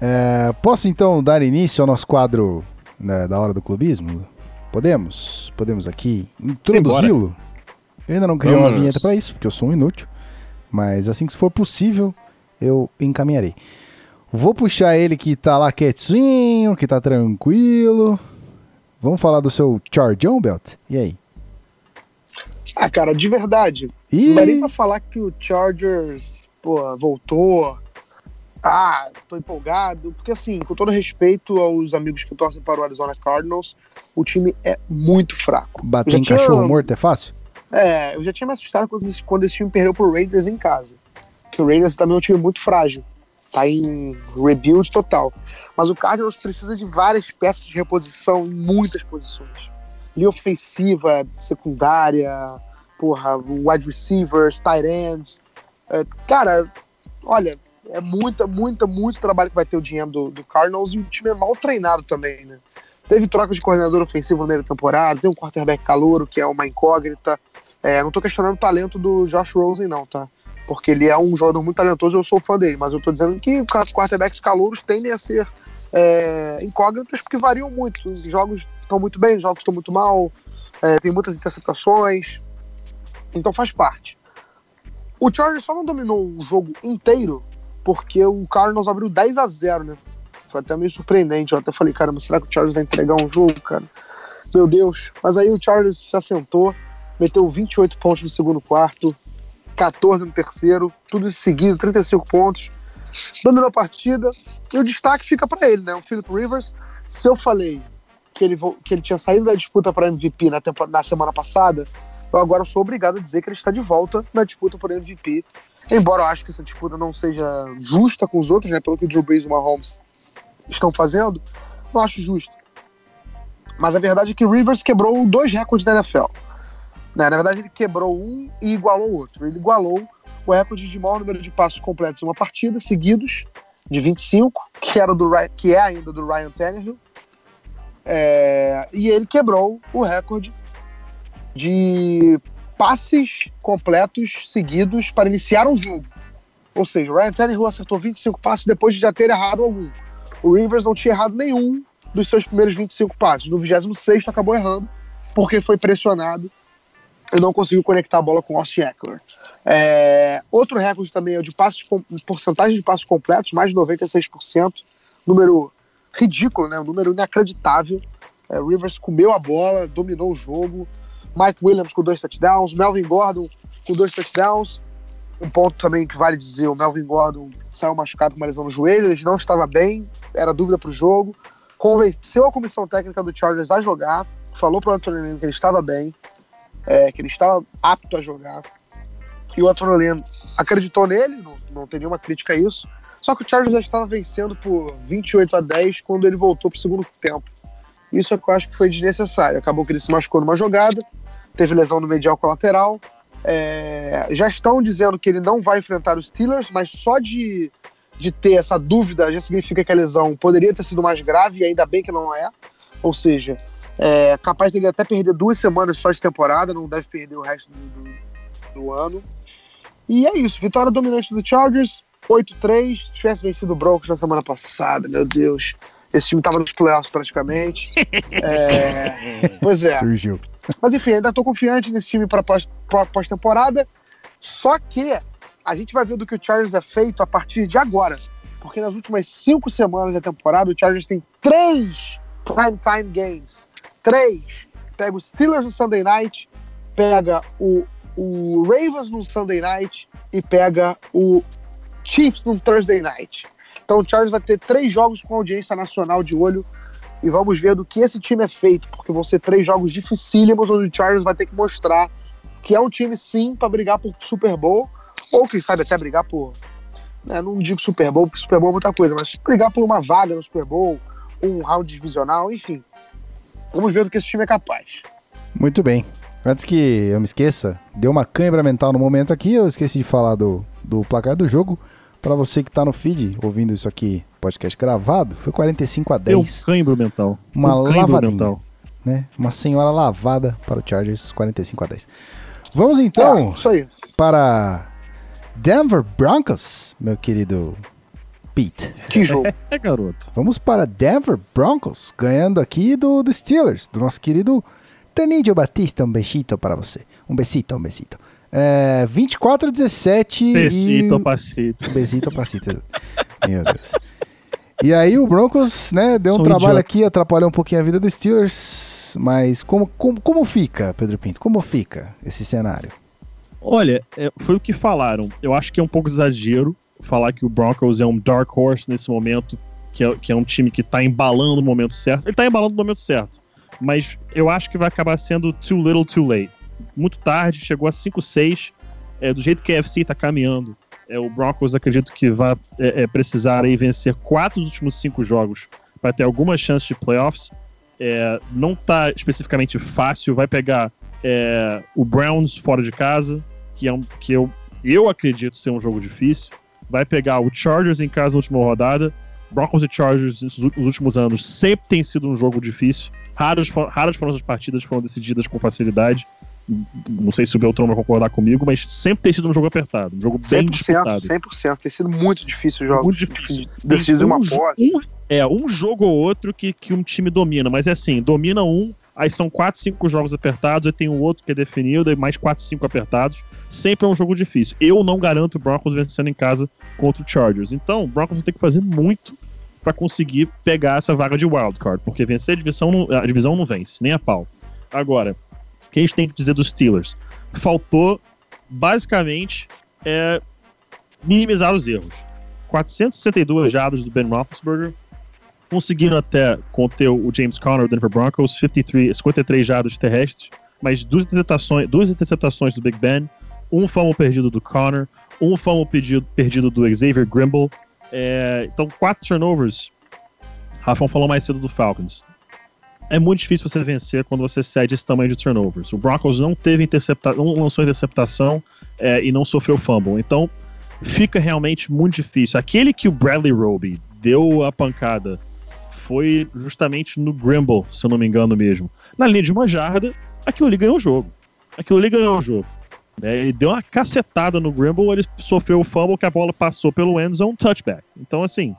É, posso então dar início ao nosso quadro né, da hora do clubismo? Podemos? Podemos aqui introduzi-lo? Eu ainda não criei uma Vamos. vinheta para isso, porque eu sou um inútil. Mas assim que for possível, eu encaminharei. Vou puxar ele que tá lá quietinho, que tá tranquilo. Vamos falar do seu Chargeon Belt? E aí? Ah, cara, de verdade. Ih, Não dá nem pra falar que o Chargers, pô, voltou. Ah, tô empolgado. Porque, assim, com todo respeito aos amigos que torcem para o Arizona Cardinals, o time é muito fraco. bater em tinha- cachorro morto é fácil? É, eu já tinha me assustado quando esse, quando esse time perdeu pro Raiders em casa. Que o Raiders também é um time muito frágil. Tá em rebuild total. Mas o Cardinals precisa de várias peças de reposição em muitas posições. Linha ofensiva, secundária, porra, wide receivers, tight ends. É, cara, olha, é muita, muita, muito trabalho que vai ter o GM do, do Cardinals e o time é mal treinado também, né? Teve troca de coordenador ofensivo na primeira temporada, tem um quarterback calouro, que é uma incógnita. É, não tô questionando o talento do Josh Rosen, não, tá? Porque ele é um jogador muito talentoso, eu sou fã dele, mas eu tô dizendo que qua- quarterbacks calouros tendem a ser é, porque variam muito. Os jogos estão muito bem, os jogos estão muito mal, é, tem muitas interceptações, então faz parte. O Chargers só não dominou o jogo inteiro porque o Cardinals abriu 10 a 0 né? Foi até meio surpreendente. Eu até falei, caramba, será que o Chargers vai entregar um jogo, cara? Meu Deus. Mas aí o Chargers se assentou, meteu 28 pontos no segundo quarto, 14 no terceiro, tudo seguido, 35 pontos. Dominou a partida. E o destaque fica para ele, né? O Philip Rivers. Se eu falei que ele, que ele tinha saído da disputa para MVP na, na semana passada, eu agora sou obrigado a dizer que ele está de volta na disputa por MVP. Embora eu acho que essa disputa não seja justa com os outros, né? Pelo que o Drew Brees e o Mahomes estão fazendo, não acho justo. Mas a verdade é que o Rivers quebrou dois recordes da NFL. Né? Na verdade, ele quebrou um e igualou outro. Ele igualou o recorde de maior número de passos completos em uma partida, seguidos, de 25, que, era do, que é ainda do Ryan Tannehill. É, e ele quebrou o recorde de passes completos seguidos para iniciar um jogo. Ou seja, o Ryan Tannehill acertou 25 passes depois de já ter errado algum. O Rivers não tinha errado nenhum dos seus primeiros 25 passes. No 26 acabou errando, porque foi pressionado e não conseguiu conectar a bola com o Austin Eckler. É, outro recorde também é o de passes com, porcentagem de passos completos, mais de 96%. Número ridículo, né? Um número inacreditável. É, o Rivers comeu a bola, dominou o jogo. Mike Williams com dois touchdowns, Melvin Gordon com dois touchdowns. Um ponto também que vale dizer, o Melvin Gordon saiu machucado com uma lesão no joelho, ele não estava bem, era dúvida para o jogo. Convenceu a comissão técnica do Chargers a jogar, falou pro Anthony Lynn que ele estava bem, é, que ele estava apto a jogar. E o Anthony Lynn acreditou nele, não, não tem nenhuma crítica a isso. Só que o Chargers já estava vencendo por 28 a 10 quando ele voltou pro segundo tempo. Isso é que eu acho que foi desnecessário. Acabou que ele se machucou numa jogada, teve lesão no medial colateral. É, já estão dizendo que ele não vai enfrentar os Steelers, mas só de, de ter essa dúvida já significa que a lesão poderia ter sido mais grave, e ainda bem que não é. Ou seja, é capaz dele até perder duas semanas só de temporada, não deve perder o resto do, do, do ano. E é isso, vitória dominante do Chargers, 8-3. Se tivesse vencido o Broncos na semana passada, meu Deus. Esse time tava nos playoffs praticamente. É, pois é. Surgiu. Mas enfim, ainda tô confiante nesse time para pós-temporada. Só que a gente vai ver do que o Chargers é feito a partir de agora. Porque nas últimas cinco semanas da temporada, o Chargers tem três primetime games. Três. Pega os Steelers no Sunday Night, pega o, o Ravens no Sunday Night e pega o Chiefs no Thursday Night. Então o Chargers vai ter três jogos com audiência nacional de olho e vamos ver do que esse time é feito, porque vão ser três jogos dificílimos onde o Chargers vai ter que mostrar que é um time sim para brigar por Super Bowl ou quem sabe até brigar por né, não digo Super Bowl, porque Super Bowl é muita coisa, mas brigar por uma vaga no Super Bowl, um round divisional, enfim. Vamos ver do que esse time é capaz. Muito bem. Antes que eu me esqueça, deu uma câimbra mental no momento aqui, eu esqueci de falar do, do placar do jogo. Para você que tá no feed, ouvindo isso aqui, podcast gravado, foi 45 a 10. Deu um cãibro mental. Uma um lavadinha. mental. né? Uma senhora lavada para o Chargers, 45 a 10. Vamos então É, isso aí. para Denver Broncos, meu querido Pete. Que jogo. É, garoto. Vamos para Denver Broncos, ganhando aqui do, do Steelers, do nosso querido Tanídio Batista. Um besito para você. Um besito, um besito. É, 24 a 17. Pecito, e... pacito. Besito, pacito. Meu Deus. E aí o Broncos, né, deu um Sou um trabalho idiota. aqui, atrapalhou um pouquinho a vida dos Steelers, mas como, como, como fica, Pedro Pinto? Como fica esse cenário? Olha, é, foi o que falaram. Eu acho que é um pouco exagero falar que o Broncos é um dark horse nesse momento, que é, que é um time que tá embalando no momento certo. Ele tá embalando no momento certo. Mas eu acho que vai acabar sendo too little too late. Muito tarde, chegou a 5-6. É, do jeito que a FC tá caminhando, é, o Broncos acredito que vai é, é, precisar aí vencer quatro dos últimos cinco jogos para ter alguma chance de playoffs. É, não tá especificamente fácil, vai pegar é, o Browns fora de casa, que é um que eu, eu acredito ser um jogo difícil. Vai pegar o Chargers em casa na última rodada. Broncos e Chargers nos últimos anos sempre tem sido um jogo difícil. Raras, raras foram as partidas que foram decididas com facilidade. Não sei se o Beltrão vai concordar comigo, mas sempre tem sido um jogo apertado, um jogo bem 100%, disputado. 100%. Tem sido muito difícil o jogo. Muito difícil. Uma um jo- posse. um- é, um jogo ou outro que, que um time domina, mas é assim, domina um, aí são 4, 5 jogos apertados, aí tem o outro que é definido, e mais 4, 5 apertados. Sempre é um jogo difícil. Eu não garanto o Broncos vencendo em casa contra o Chargers. Então, o Broncos ter que fazer muito para conseguir pegar essa vaga de wildcard, porque vencer a divisão, não, a divisão não vence, nem a pau. Agora, o que a gente tem que dizer dos Steelers? Faltou, basicamente, é, minimizar os erros. 462 jardas do Ben Roethlisberger, conseguiram até conter o James Conner do Denver Broncos, 53, 53 jardas terrestres, mas duas interceptações, duas interceptações do Big Ben, um fumble perdido do Conner, um fumble perdido, perdido do Xavier Grimble. É, então, quatro turnovers. Rafão falou mais cedo do Falcons. É muito difícil você vencer quando você cede esse tamanho de turnovers. O Broncos não teve interceptação, não lançou interceptação é, e não sofreu fumble. Então, fica realmente muito difícil. Aquele que o Bradley Roby deu a pancada foi justamente no Grimble, se eu não me engano mesmo. Na linha de uma jarda, aquilo ali ganhou o jogo. Aquilo ali ganhou o jogo. né? Ele deu uma cacetada no Grimble, ele sofreu o fumble que a bola passou pelo end zone, touchback. Então, assim,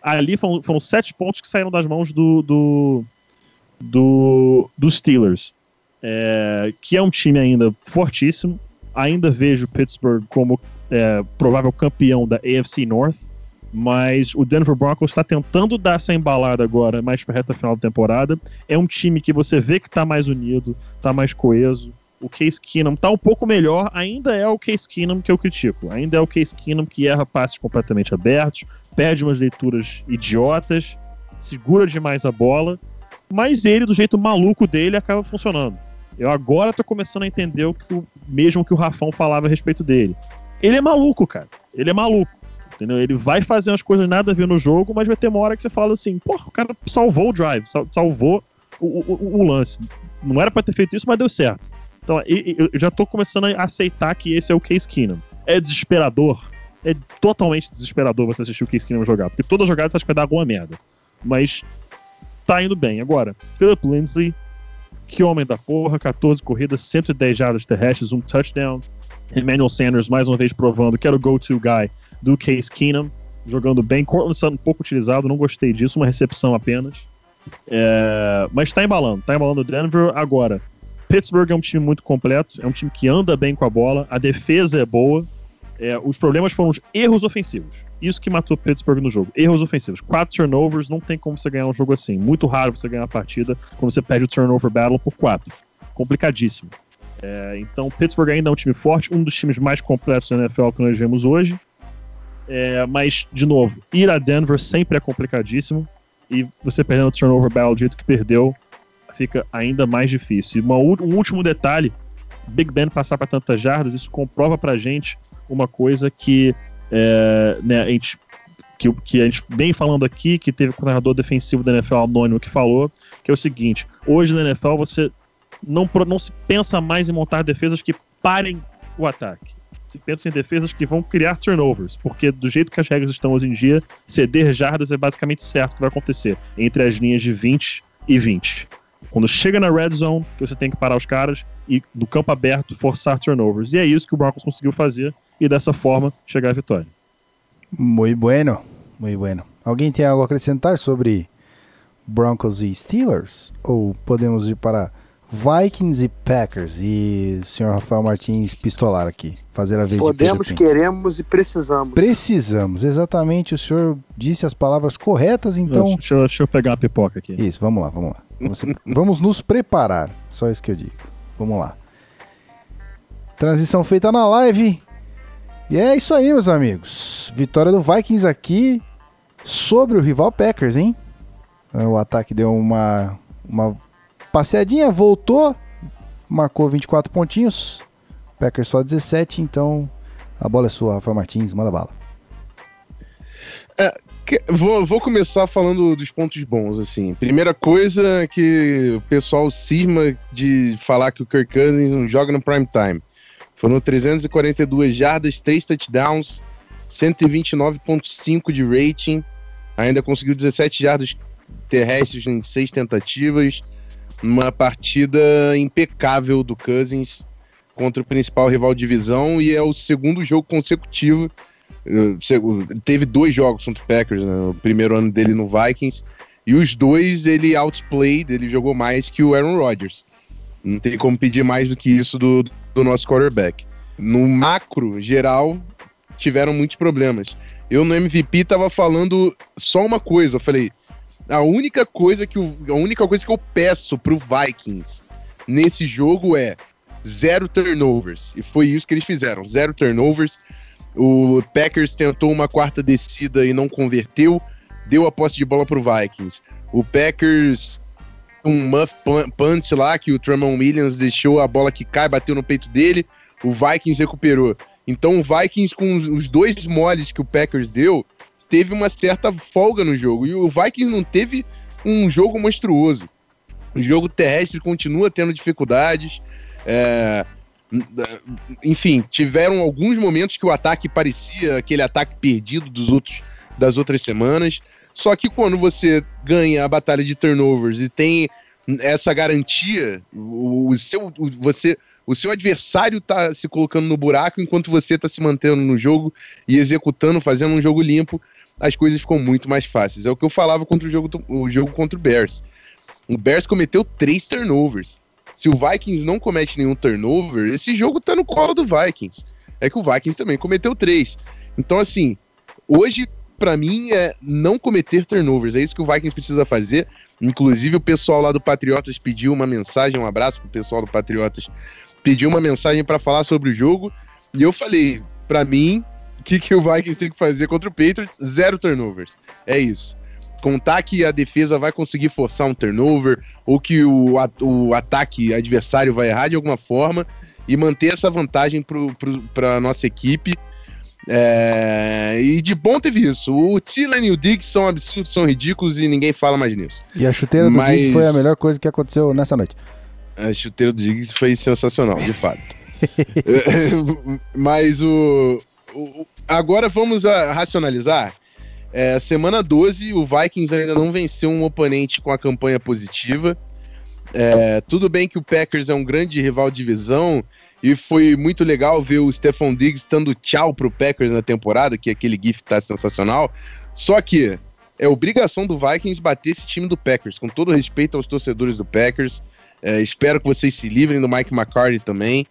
ali foram, foram sete pontos que saíram das mãos do, do, do, dos Steelers, é, que é um time ainda fortíssimo. Ainda vejo Pittsburgh como é, provável campeão da AFC North, mas o Denver Broncos está tentando dar essa embalada agora, mais para reta final da temporada. É um time que você vê que está mais unido, está mais coeso. O Case Keenum tá um pouco melhor, ainda é o Case Keenum que eu critico. Ainda é o Case Keenum que erra passes completamente abertos, perde umas leituras idiotas, segura demais a bola. mas ele, do jeito maluco dele, acaba funcionando. Eu agora tô começando a entender o que o, mesmo que o Rafão falava a respeito dele. Ele é maluco, cara. Ele é maluco. Entendeu? Ele vai fazer umas coisas nada a ver no jogo, mas vai ter uma hora que você fala assim, porra, o cara salvou o drive, sal- salvou o, o- o lance. Não era pra ter feito isso, mas deu certo. Então, eu já tô começando a aceitar que esse é o Case Keenum. É desesperador. É totalmente desesperador você assistir o Case Keenum jogar, porque toda jogada você acha que vai dar alguma merda. Mas tá indo bem. Agora, Philip Lindsay, que homem da porra, 14 corridas, 110 jardas terrestres, um touchdown. Emmanuel Sanders, mais uma vez provando que era o go-to guy do Case Keenum, jogando bem. Cortland Sutton pouco utilizado, não gostei disso, uma recepção apenas. É, mas tá embalando, tá embalando o Denver. Agora, Pittsburgh é um time muito completo, é um time que anda bem com a bola, a defesa é boa. É, os problemas foram os erros ofensivos. Isso que matou Pittsburgh no jogo. Erros ofensivos. Quatro turnovers, não tem como você ganhar um jogo assim. Muito raro você ganhar a partida quando você perde o turnover battle por quatro. Complicadíssimo. É, então, Pittsburgh ainda é um time forte, um dos times mais completos da NFL que nós vemos hoje. É, mas, de novo, ir a Denver sempre é complicadíssimo. E você perdendo o turnover battle do jeito que perdeu, fica ainda mais difícil. E uma um último detalhe: Big Ben passar para tantas jardas, isso comprova pra gente uma coisa que, é, né, a gente, que, que a gente vem falando aqui, que teve o coordenador defensivo da NFL anônimo que falou, que é o seguinte: hoje na NFL você não, não se pensa mais em montar defesas que parem o ataque. Pensa em defesas que vão criar turnovers, porque do jeito que as regras estão hoje em dia, ceder jardas é basicamente certo que vai acontecer entre as linhas de 20 e 20. Quando chega na red zone, que você tem que parar os caras e do campo aberto forçar turnovers. E é isso que o Broncos conseguiu fazer e dessa forma chegar à vitória. Muito bueno, muito bueno. Alguém tem algo a acrescentar sobre Broncos e Steelers? Ou podemos ir para Vikings e Packers? E o senhor Rafael Martins pistolar aqui, fazer a vez Podemos, queremos e precisamos. Precisamos, exatamente. O senhor disse as palavras corretas, então. Deixa, eu- deixa eu pegar uma pipoca aqui. Isso, vamos lá, vamos lá. Vamos, vamos nos preparar. Só isso que eu digo. Vamos lá. Transição feita na live. E é isso aí, meus amigos. Vitória do Vikings aqui sobre o rival Packers, hein? O ataque deu uma, uma passeadinha, voltou, marcou 24 pontinhos. Packers só 17, então a bola é sua, Rafael Martins, manda bala. Que- Vou, vou começar falando dos pontos bons, assim. Primeira coisa que o pessoal cisma de falar que o Kirk Cousins não joga no prime time. Foram 342 jardas, 3 touchdowns, 129.5 de rating. Ainda conseguiu 17 jardas terrestres em 6 tentativas. Uma partida impecável do Cousins contra o principal rival de divisão e é o segundo jogo consecutivo eh, teve dois jogos contra o Packers, né, o primeiro ano dele no Vikings, e os dois ele outplayed, ele jogou mais que o Aaron Rodgers. Não tem como pedir mais do que isso do, do nosso quarterback. No macro geral, tiveram muitos problemas. Eu no MVP tava falando só uma coisa, eu falei, a única coisa que o, a única coisa que eu peço pro Vikings nesse jogo é zero turnovers. E foi isso que eles fizeram, zero turnovers. O Packers tentou uma quarta descida e não converteu, deu a posse de bola pro Vikings. O Packers um muff pun- punch lá que o Tremon Williams deixou a bola que cai, bateu no peito dele, o Vikings recuperou. Então o Vikings com os dois moles que o Packers deu, teve uma certa folga no jogo e o Vikings não teve um jogo monstruoso. O jogo terrestre continua tendo dificuldades. é, enfim, tiveram alguns momentos que o ataque parecia aquele ataque perdido dos outros, das outras semanas. Só que quando você ganha a batalha de turnovers e tem essa garantia, o, seu, o, você, o seu adversário tá se colocando no buraco enquanto você tá se mantendo no jogo e executando, fazendo um jogo limpo, as coisas ficam muito mais fáceis. É o que eu falava contra o jogo, o jogo contra o Bears. O Bears cometeu três turnovers. Se o Vikings não comete nenhum turnover, esse jogo tá no colo do Vikings. É que o Vikings também cometeu três. Então, assim, hoje, pra mim, é não cometer turnovers. É isso que o Vikings precisa fazer. Inclusive, o pessoal lá do Patriotas pediu uma mensagem, um abraço pro pessoal do Patriotas, pediu uma mensagem pra falar sobre o jogo. E eu falei, pra mim, o que, que o Vikings tem que fazer contra o Patriots? Zero turnovers. É isso. contar que a defesa vai conseguir forçar um turnover ou que o, a- o ataque adversário vai errar de alguma forma e manter essa vantagem para a nossa equipe. É, e de bom teve isso. O Thielen e o Diggs são absurdos, são ridículos e ninguém fala mais nisso. E a chuteira do Mas- Diggs foi a melhor coisa que aconteceu nessa noite. A chuteira do Diggs foi sensacional, de fato. É, Mas o, o- Agora vamos racionalizar. É, semana 12, o Vikings ainda não venceu um oponente com a campanha positiva. É, tudo bem que o Packers é um grande rival de divisão e foi muito legal ver o Stephon Diggs dando tchau pro Packers na temporada, que aquele gif tá sensacional. Só que é obrigação do Vikings bater esse time do Packers, com todo respeito aos torcedores do Packers. É, espero que vocês se livrem do Mike McCarthy também.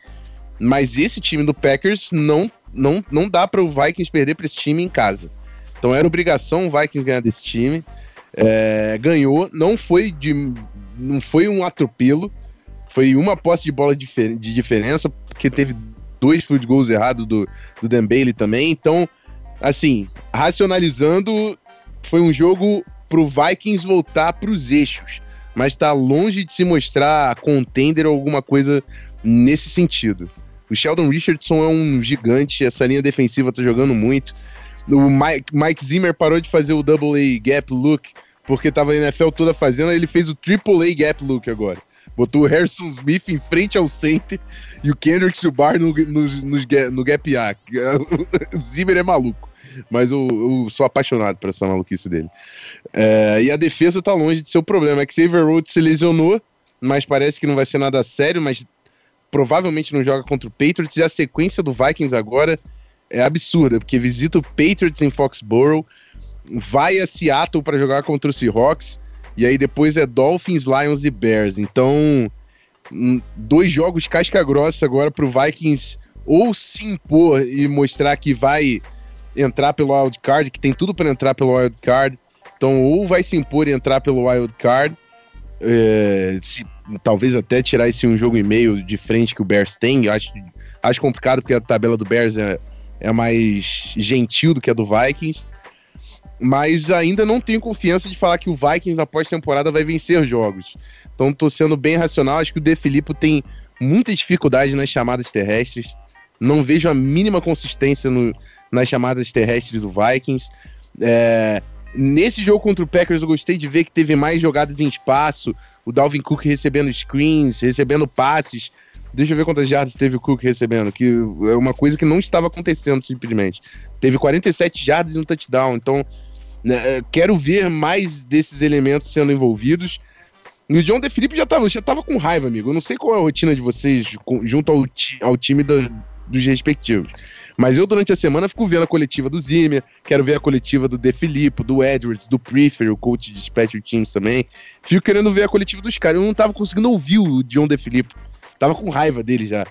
Mas esse time do Packers não, não, não dá para o Vikings perder para esse time em casa. Então era obrigação o Vikings ganhar desse time. É, ganhou, não foi de não foi um atropelo, foi uma posse de bola difer- de diferença, porque teve dois field goals errados do, do Dan Bailey também. Então, assim, racionalizando, foi um jogo pro Vikings voltar pros eixos, mas tá longe de se mostrar contender ou alguma coisa nesse sentido. O Sheldon Richardson é um gigante, essa linha defensiva tá jogando muito. O Mike, Mike Zimmer parou de fazer o double A gap look, porque tava a NFL toda fazendo, ele fez o triple A gap look agora. Botou o Harrison Smith em frente ao center e o Kendrick Subar no, no, no, no gap A. O Zimmer é maluco, mas eu, eu sou apaixonado por essa maluquice dele. É, e a defesa tá longe de ser o problema. É que Xavier Rhodes se lesionou, mas parece que não vai ser nada sério, mas provavelmente não joga contra o Patriots. E a sequência do Vikings agora é absurda, porque visita o Patriots em Foxborough, vai a Seattle para jogar contra o Seahawks, e aí depois é Dolphins, Lions e Bears. Então, hum, dois jogos casca grossa agora pro Vikings ou se impor e mostrar que vai entrar pelo wild card, que tem tudo para entrar pelo wild card. Então, ou vai se impor e entrar pelo wild card, é, se- talvez até tirar esse um jogo e meio de frente que o Bears tem. Eu Acho, acho complicado porque a tabela do Bears é, é mais gentil do que a do Vikings. Mas ainda não tenho confiança de falar que o Vikings na pós-temporada vai vencer jogos. Então tô sendo bem racional. Acho que o De Filippo tem muita dificuldade nas chamadas terrestres. Não vejo a mínima consistência no- nas chamadas terrestres do Vikings. É, nesse jogo contra o Packers, eu gostei de ver que teve mais jogadas em espaço. O Dalvin Cook recebendo screens, recebendo passes. Deixa eu ver quantas jardas teve o Cook recebendo, que é uma coisa que não estava acontecendo simplesmente. Teve 47 jardas e um touchdown. Então, né, é, quero ver mais desses elementos sendo envolvidos. E o John DeFilippe já tava, já tava com raiva, amigo. Eu não sei qual é a rotina de vocês com- junto ao, ti- ao time da- dos respectivos. Mas eu, durante a semana, fico vendo a coletiva do Zimmer, quero ver a coletiva do De Filippo, do Edwards, do Prefer, o coach de Special Teams também. Fico querendo ver a coletiva dos caras. Eu não tava conseguindo ouvir o John De Filippo. Tava com raiva dele já.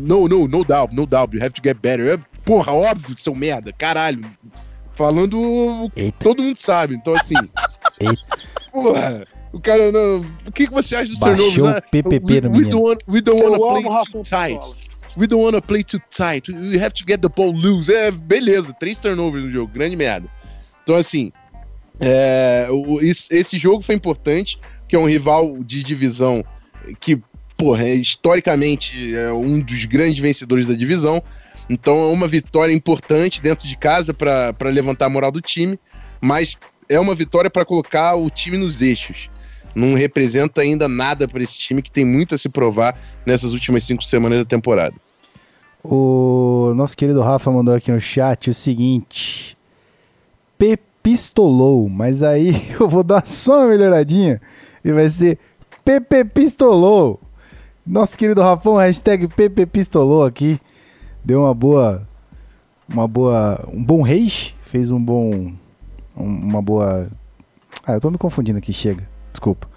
No, no, no doubt, no doubt, you have to get better. Eu, porra, óbvio, seu merda, caralho. Falando o que Eita. todo mundo sabe. Então, assim, Eita. porra, o cara não. O que, que você acha dos Baixou turnovers? o PPP no we, don't, want- we don't wanna play too tight. We don't wanna play too tight. We have to get the ball loose. É, beleza, três turnovers no jogo, grande merda. Então, assim, é, o- esse jogo foi importante, que é um rival de divisão que, porra, é, historicamente é um dos grandes vencedores da divisão. Então, é uma vitória importante dentro de casa para levantar a moral do time, mas é uma vitória para colocar o time nos eixos. Não representa ainda nada para esse time que tem muito a se provar nessas últimas cinco semanas da temporada. O nosso querido Rafa mandou aqui no chat o seguinte: Pepistolou, mas aí eu vou dar só uma melhoradinha e vai ser Pepe Pistolou. Nosso querido Rafão, hashtag Pepe Pistolou aqui, deu uma boa, uma boa, um bom rage, fez um bom, um- uma boa. Ah, eu tô me confundindo aqui, chega, desculpa.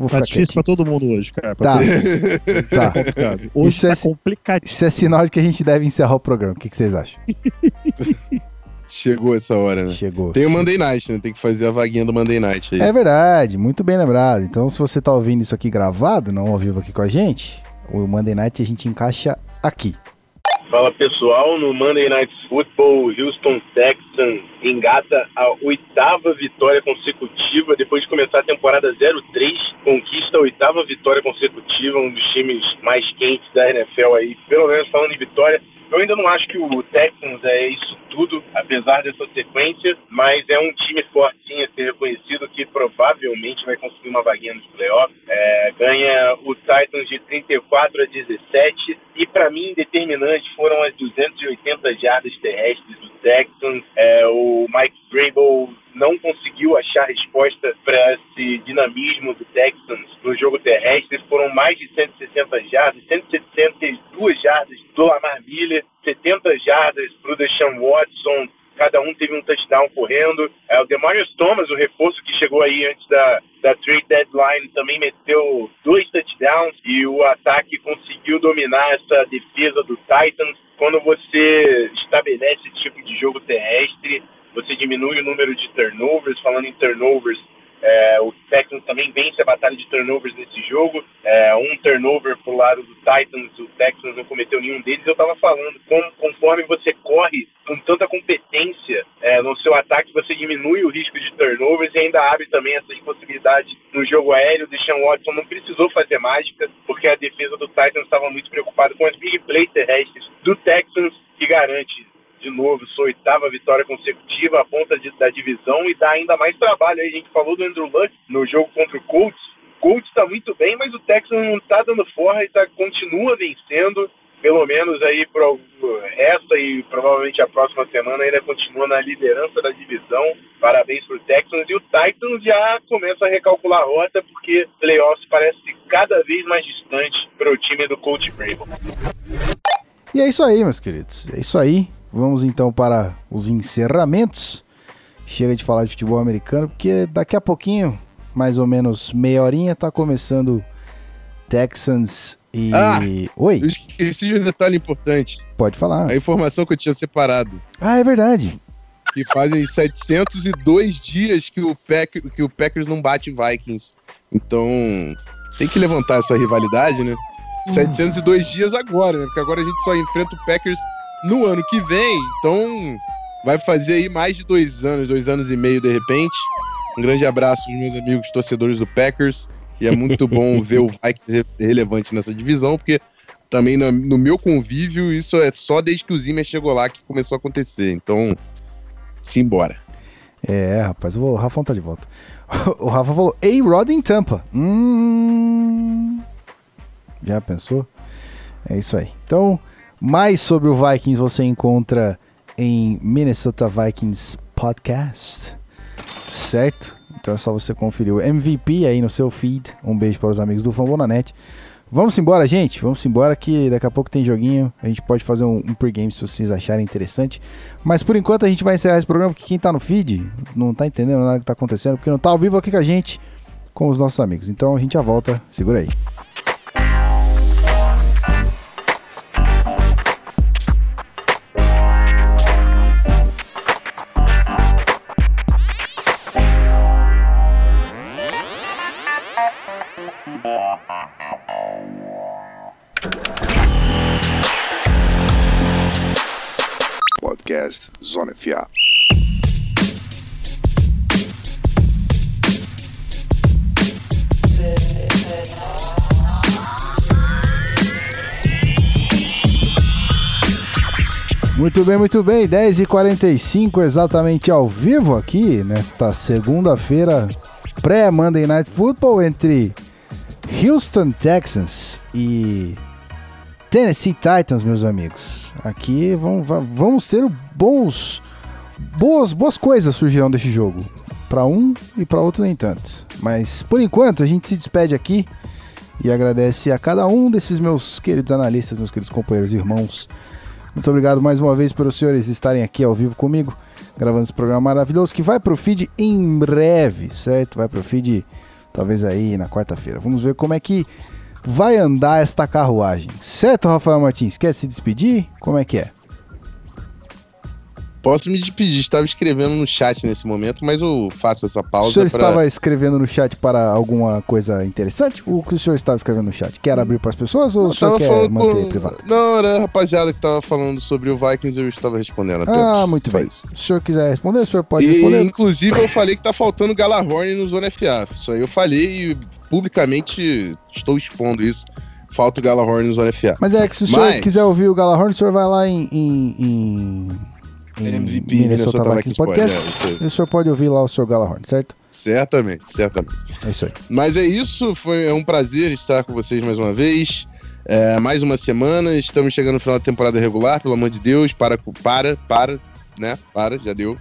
Vou Tá ficar difícil pra todo mundo hoje, cara. Pra Tá, tá. complicado. Hoje Isso é tá si- complicadíssimo. Isso é sinal de que a gente deve encerrar o programa. O que, que vocês acham? Chegou essa hora, né? Chegou. Tem o Monday Night, né? Tem que fazer a vaguinha do Monday Night aí. É verdade, muito bem lembrado. Então, se você tá ouvindo isso aqui gravado, não ao vivo aqui com a gente, o Monday Night a gente encaixa aqui. Fala pessoal, no Monday Night Football, Houston Texans engata a oitava vitória consecutiva depois de começar a temporada 0-3, conquista a oitava vitória consecutiva, um dos times mais quentes da NFL aí, pelo menos falando em vitória. Eu ainda não acho que o Texans é isso tudo, apesar dessa sequência, mas é um time forte sim a ser reconhecido que provavelmente vai conseguir uma vaguinha nos playoffs. É, ganha o Titans de 34 a 17 e para mim determinante foram as 280 jardas terrestres do Texans. É, o Mike Vrabel não conseguiu achar resposta para esse dinamismo do Texans no jogo terrestre. Foram mais de 160 jardas, 162 jardas do Lamar Miller, 70 jardas para o Deshaun Watson. Cada um teve um touchdown correndo. É, o Demarius Thomas, o reforço que chegou aí antes da, da trade deadline, também meteu dois touchdowns e o ataque conseguiu dominar essa defesa do Titans. Quando você estabelece esse tipo de jogo terrestre, você diminui o número de turnovers. Falando em turnovers, é, o Texans também vence a batalha de turnovers nesse jogo. É, um turnover pro lado do Titans, o Texans não cometeu nenhum deles. Eu estava falando, com, conforme você corre com tanta competência é, no seu ataque, você diminui o risco de turnovers e ainda abre também essas possibilidades no jogo aéreo. O Deshaun Watson não precisou fazer mágica, porque a defesa do Titans estava muito preocupada com as big plays terrestres do Texans, que garante de novo sua oitava vitória consecutiva, a ponta de, da divisão e dá ainda mais trabalho. Aí a gente falou do Andrew Luck no jogo contra o Colts. O Colts está muito bem, mas o Texans não está dando forra e tá, continua vencendo. Pelo menos aí pro, essa e provavelmente a próxima semana ainda continua na liderança da divisão. Parabéns pro Texans. E o Titans já começa a recalcular a rota porque playoffs parece cada vez mais distante para o time do Coach Brable. E é isso aí, meus queridos. É isso aí. Vamos então para os encerramentos. Chega de falar de futebol americano, porque daqui a pouquinho, mais ou menos meia horinha, tá começando Texans e. Ah! Oi, Eu esqueci de um detalhe importante. pode falar. A informação que eu tinha separado. Ah, é verdade. Que fazem 702 dias que o, Pack, que o Packers não bate Vikings. Então, tem que levantar essa rivalidade, né? 702 dias agora, né? Porque agora a gente só enfrenta o Packers no ano que vem. Então, vai fazer aí mais de dois anos, dois anos e meio de repente. Um grande abraço aos meus amigos torcedores do Packers. E é muito bom ver o Vikings re- relevante nessa divisão, porque também no, no meu convívio, isso é só desde que o Zimmer chegou lá que começou a acontecer. Então, simbora. É, rapaz, o Rafão tá de volta. O Rafa falou: Ei, Rod em Tampa. Hum. Já pensou? É isso aí. Então, mais sobre o Vikings você encontra em Minnesota Vikings Podcast. Certo? Então é só você conferir o MVP aí no seu feed. Um beijo para os amigos do Fambonanet. Vamos embora, gente. Vamos embora que daqui a pouco tem joguinho. A gente pode fazer um, um pregame se vocês acharem interessante. Mas por enquanto a gente vai encerrar esse programa porque quem tá no feed não tá entendendo nada que tá acontecendo, porque não tá ao vivo aqui com a gente, com os nossos amigos. Então a gente já volta. Segura aí. Podcast Zona FA. Muito bem, muito bem. 10h45 exatamente ao vivo aqui nesta segunda-feira pré-Monday Night Football entre Houston Texans e Tennessee Titans, meus amigos. Aqui va- vamos ter bons, boas, boas coisas surgirão deste jogo. Para um e para outro nem tanto. Mas por enquanto a gente se despede aqui e agradece a cada um desses meus queridos analistas, meus queridos companheiros e irmãos. Muito obrigado mais uma vez pelos senhores estarem aqui ao vivo comigo, gravando esse programa maravilhoso que vai pro feed em breve, certo? Vai pro feed talvez aí na quarta-feira. Vamos ver como é que vai andar esta carruagem. Certo, Rafael Martins? Quer se despedir? Como é que é? Posso me despedir, estava escrevendo no chat nesse momento, mas eu faço essa O pausa senhor pra... estava escrevendo no chat para alguma coisa interessante? O que o senhor estava escrevendo no chat? Quer abrir para as pessoas ou Eu o senhor quer manter com- privado? Não, era a rapaziada que tava falando sobre o Vikings, eu estava respondendo apenas. Ah, muito Só bem. isso. Se o senhor quiser responder, o senhor pode E, responder. inclusive, eu falei que tá faltando Galahorn no Zona FA. Isso aí eu falei e publicamente estou expondo isso. Falta o Galahorn no Zona FA. Mas é que se o senhor Mas- quiser ouvir o Galahorn, o senhor vai lá em, em- em MVP Minnesota, Vikings Podcast. é. E o senhor pode ouvir lá o senhor Galahorn, certo? Certamente, certamente. É isso aí. Mas é isso, foi é um prazer estar com vocês mais uma vez. É, mais uma semana, estamos chegando no final da temporada regular, pelo amor de Deus, para, para, para, né? Para, já deu.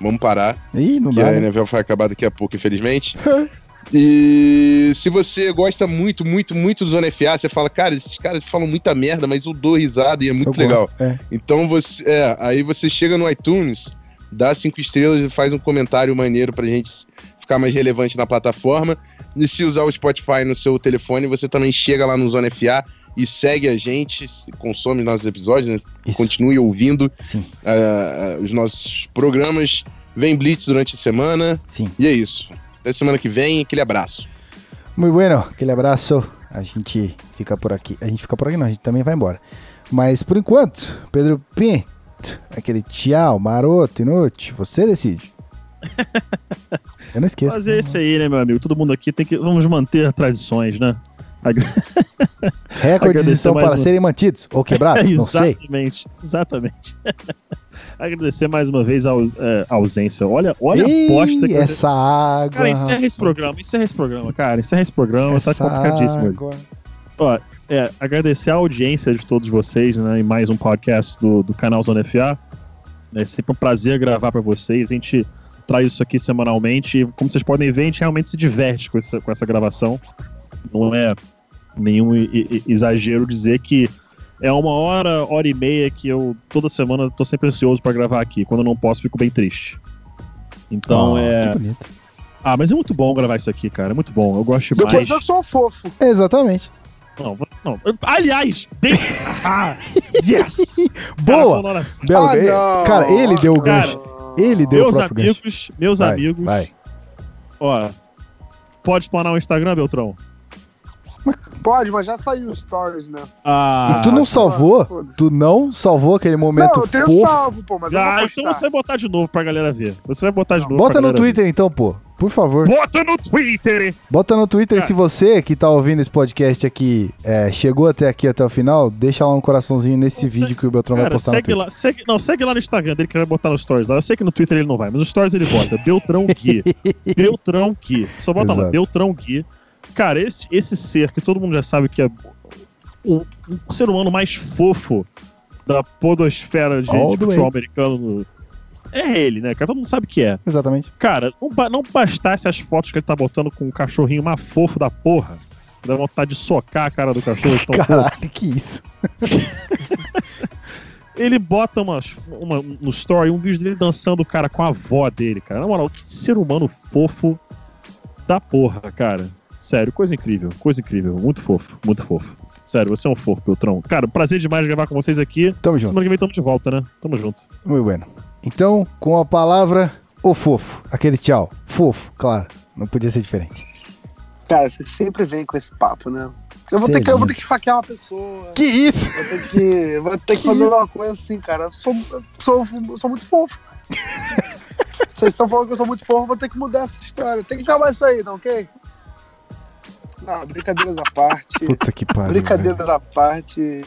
Vamos parar, Ih, não que dá, a né? NFL vai acabar daqui a pouco, infelizmente. E se você gosta muito, muito, muito do Zona FA, você fala, cara, esses caras falam muita merda, mas eu dou risada e é muito Eu legal. gosto, É. Então você, é, aí você chega no iTunes, dá cinco estrelas e faz um comentário maneiro pra gente ficar mais relevante na plataforma. E se usar o Spotify no seu telefone, você também chega lá no Zona FA e segue a gente, consome nossos episódios, né? Continue ouvindo ah, os nossos programas. Vem Blitz durante a semana. sim. E é isso. Até semana que vem, aquele abraço. Muito bueno, aquele abraço. A gente fica por aqui. A gente fica por aqui, não, a gente também vai embora. Mas por enquanto, Pedro Pinto, aquele tchau, maroto, inútil, você decide. Eu não esqueço. É esse aí, né, meu amigo? Todo mundo aqui tem que. Vamos manter tradições, né? Recordes estão para um- serem mantidos ou quebrados, não sei. exatamente, exatamente. Agradecer mais uma vez a, é, a ausência. Olha, olha Ih, a bosta que eu- essa água. Cara, encerra esse programa, encerra esse programa, cara. Encerra esse programa, tá essa complicadíssimo. água. Ó, é, agradecer a audiência de todos vocês, né, em mais um podcast do, do canal Zona FA. É sempre um prazer gravar para vocês. A gente traz isso aqui semanalmente. E, como vocês podem ver, a gente realmente se diverte com essa, com essa gravação. Não é nenhum exagero dizer que é uma hora, hora e meia que eu toda semana tô sempre ansioso para gravar aqui. Quando eu não posso, fico bem triste. Então Oh, é. Que bonito. Ah, mas é muito bom gravar isso aqui, cara. É muito bom. Eu gosto demais. Depois eu sou fofo. Exatamente. Não, não. Aliás, bem... ah, yes! Boa! Cara, assim. Belo, Ah, ele- não. cara, ele deu o Cara, gancho. Ele deu meus o próprio gancho. amigos, meus Vai, amigos, Vai. ó, pode explanar o Instagram, Beltrão? Pode, mas já saiu o stories, né? Ah, e tu não salvou? foda-se. Tu não salvou aquele momento Não, eu tenho fofo? salvo, pô, mas eu Ah, vou então postar. você vai botar de novo pra galera ver. Você vai botar de novo Bota pra no Twitter então, pô. Por favor. ver. Bota no Twitter! Bota no Twitter. Cara. Se você que tá ouvindo esse podcast aqui é, chegou até aqui até o final, deixa lá um coraçãozinho nesse Não, vídeo segue- que o Beltrão vai Cara, postar no segue Twitter. lá, segue, não, segue lá no Instagram dele que ele vai botar nos stories lá. Eu sei que no Twitter ele não vai, mas nos stories ele bota. Beltrão Gui. Beltrão Gui. Só bota lá, Exato. Beltrão Gui. Cara, esse, esse ser que todo mundo já sabe que é o, o ser humano mais fofo da podosfera de, All futebol way. americano é ele, né, cara? Todo mundo sabe que é. Exatamente. Cara, não, não bastasse as fotos que ele tá botando com um cachorrinho mais fofo da porra. Dá vontade de socar a cara do cachorro. de tão fofo. Caralho, que isso. Ele bota umas, uma, no story um vídeo dele dançando, cara, com a avó dele, cara. Na moral, que ser humano fofo da porra, cara. Sério, coisa incrível, coisa incrível. Muito fofo, muito fofo. Sério, você é um fofo, Beltrão. Cara, prazer demais gravar com vocês aqui. Tamo junto. Semana que vem tamo de volta, né? Tamo junto. Muito bueno. Então, com a palavra, o fofo. Aquele tchau. Fofo, claro. Não podia ser diferente. Cara, você sempre vem com esse papo, né? Eu vou, ter que, eu vou ter que esfaquear uma pessoa. Que isso? Vou ter que, vou ter que fazer uma coisa assim, cara. Eu sou, eu sou, eu sou muito fofo. Vocês estão falando que eu sou muito fofo, vou ter que mudar essa história. Tem que acabar isso aí, não, ok? Não, brincadeiras à parte. Puta que pariu. brincadeiras à parte.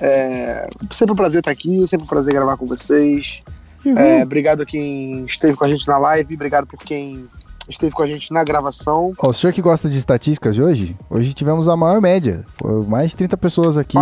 É, sempre um prazer estar aqui, sempre um prazer gravar com vocês. velho. É, obrigado a quem esteve com a gente na live, obrigado por quem esteve com a gente na gravação. Ó, o senhor que gosta de estatísticas de hoje, hoje tivemos a maior média. Foi mais de 30 pessoas aqui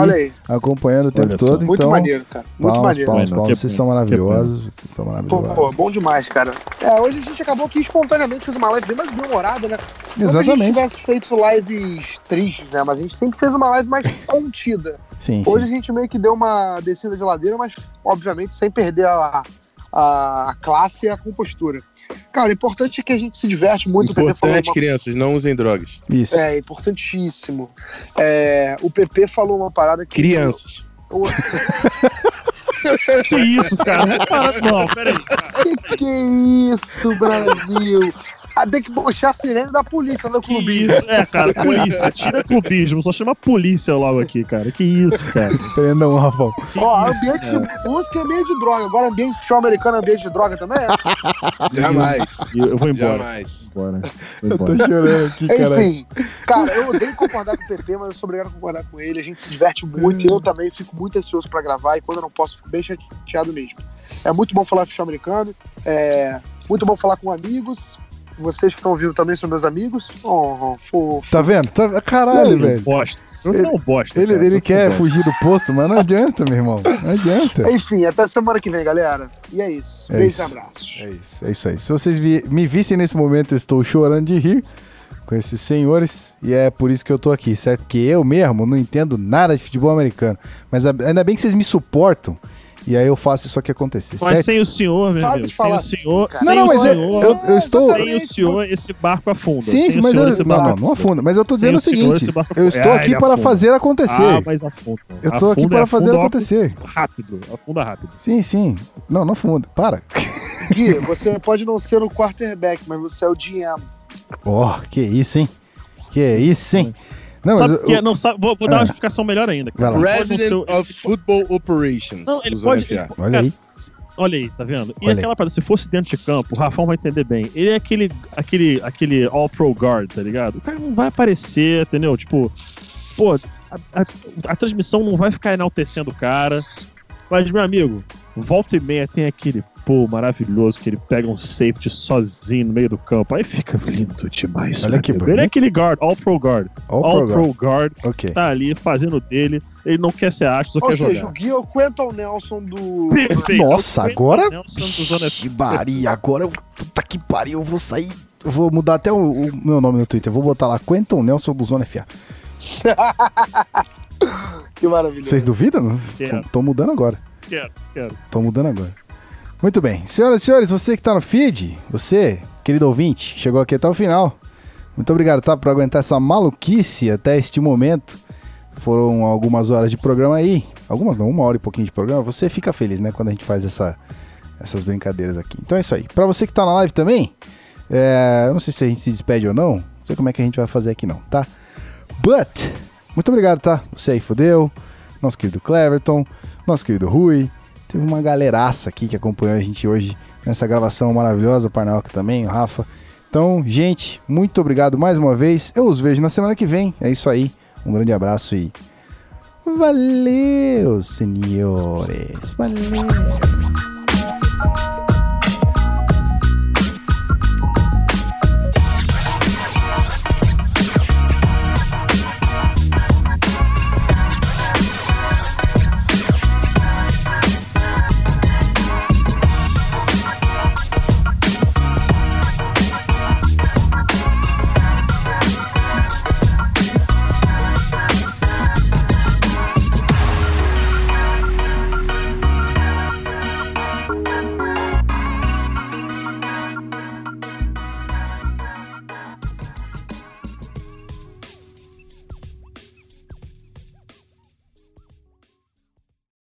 acompanhando o tempo todo. muito então, maneiro, cara. Muito palmas, maneiro. palmas, palmas. que Vocês são maravilhosos. Vocês são Pô, maravilhosos. pô, bom demais, cara. É, hoje a gente acabou aqui espontaneamente, fez uma live bem mais bem-humorada, né? Que a gente Exatamente. tivesse feito lives tristes, né? Mas a gente sempre fez uma live mais contida. Sim, Hoje sim. a gente meio que deu uma descida de ladeira, mas obviamente sem perder a, a, a classe e a compostura. Cara, o importante é que a gente se diverte muito. O PP falou Importante, uma crianças, não usem drogas. Isso. É, importantíssimo. É, o PP falou uma parada que. Crianças. O- Que isso, cara? Não, peraí. Cara. Que que é isso, Brasil? Ah, tem que puxar a sirene da polícia no Que clubinho. isso? É, cara, polícia. Tira clubismo. Só chama polícia logo aqui, cara. Que isso, cara. Prendam Rafão. Que Ó, isso, ambiente cara. de música é ambiente de droga. Agora ambiente de futebol americano é ambiente de droga também é? Jamais. E Eu vou embora. Jamais. Vou embora. Vou Eu tô chorando aqui, cara. Enfim, cara, eu odeio concordar com o PP, mas eu sou obrigado a concordar com ele. A gente se diverte muito. Eu também fico muito ansioso pra gravar e quando eu não posso, fico bem chateado mesmo. É muito bom falar de futebol americano. É muito bom falar com amigos. Vocês que estão ouvindo também são meus amigos. Oh, fofo. Tá vendo? Tá... Caralho, Ele- velho. Bosta. Eu Ele- não bosta. Ele, cara. ele Eu quer bosta. fugir do posto, mas não adianta, meu irmão. Não adianta. Enfim, até semana que vem, galera. E é isso. É Beijos e abraços. É isso, é isso aí. Se vocês vi- me vissem nesse momento, eu estou chorando de rir com esses senhores e é por isso que eu tô aqui, certo? Porque eu mesmo não entendo nada de futebol americano, mas ainda bem que vocês me suportam e aí eu faço isso aqui acontecer, Mas certo? sem o senhor, meu Para amigo. de Sem falar o assim, senhor. sem não, o mas eu, senhor. eu, eu estou... Sem o senhor, esse barco afunda. Sim, Sem o mas senhor, eu... esse Não, barco não, não afunda. Mas eu tô Sem dizendo o o senhor, seguinte, barco eu estou aqui para fazer acontecer. Ah, mas afunda. Eu tô aqui Afunda, para fazer afunda acontecer. Rápido, afunda rápido. Sim, sim. Não, não afunda. Para. Gui, você pode não ser o quarterback, mas você é o GM. Ó, que isso, hein? Que isso, hein? Não, mas sabe eu- que é- não, sabe, vou, vou dar Ah. uma explicação melhor ainda. Resident o- of Football Operations. Não, ele pode. Ele-. Olha cara, aí. Olha aí, tá vendo? E Olha aí. aquela parada, se fosse dentro de campo, o Rafão vai entender bem. Ele é aquele, aquele, aquele all-pro guard, tá ligado? O cara não vai aparecer, entendeu? Tipo, pô, a, a- a transmissão não vai ficar enaltecendo o cara. Mas, meu amigo, volta e meia tem aquele pô maravilhoso que ele pega um safety sozinho no meio do campo. Aí fica lindo demais. Olha que bonito. Ele é aquele guard, all-pro guard. All pro All-pro guard. guard, Ok. tá ali fazendo dele. Ele não quer ser astro, só Ou quer seja, jogar. o Gui é o Quentin Nelson do. Perfeito. Nossa, agora- Nelson do Zona Que Maria, agora eu. Puta que pariu, eu vou sair. Eu vou mudar até o, o meu nome no Twitter. Eu vou botar lá Quentin Nelson do Zona FA. Que maravilha. Vocês duvidam? Quero. Tô, tô mudando agora. Quero, quero. Tô mudando agora. Muito bem. Senhoras e senhores, você que tá no feed, você, querido ouvinte, que chegou aqui até o final. Muito obrigado, tá? Por aguentar essa maluquice até este momento. Foram algumas horas de programa aí. Algumas não, uma hora e pouquinho de programa. Você fica feliz, né? Quando a gente faz essa, essas brincadeiras aqui. Então é isso aí. Pra você que tá na live também, é, eu não sei se a gente se despede ou não. Não sei como é que a gente vai fazer aqui não, tá? But, muito obrigado, tá? Você aí, fodeu. Nosso querido Cleverton, nosso querido Rui. Teve uma galeraça aqui que acompanhou a gente hoje nessa gravação maravilhosa. O Parnalca também, o Rafa. Então, gente, muito obrigado mais uma vez. Eu os vejo na semana que vem. É isso aí. Um grande abraço e. Valeu, senhores. Valeu.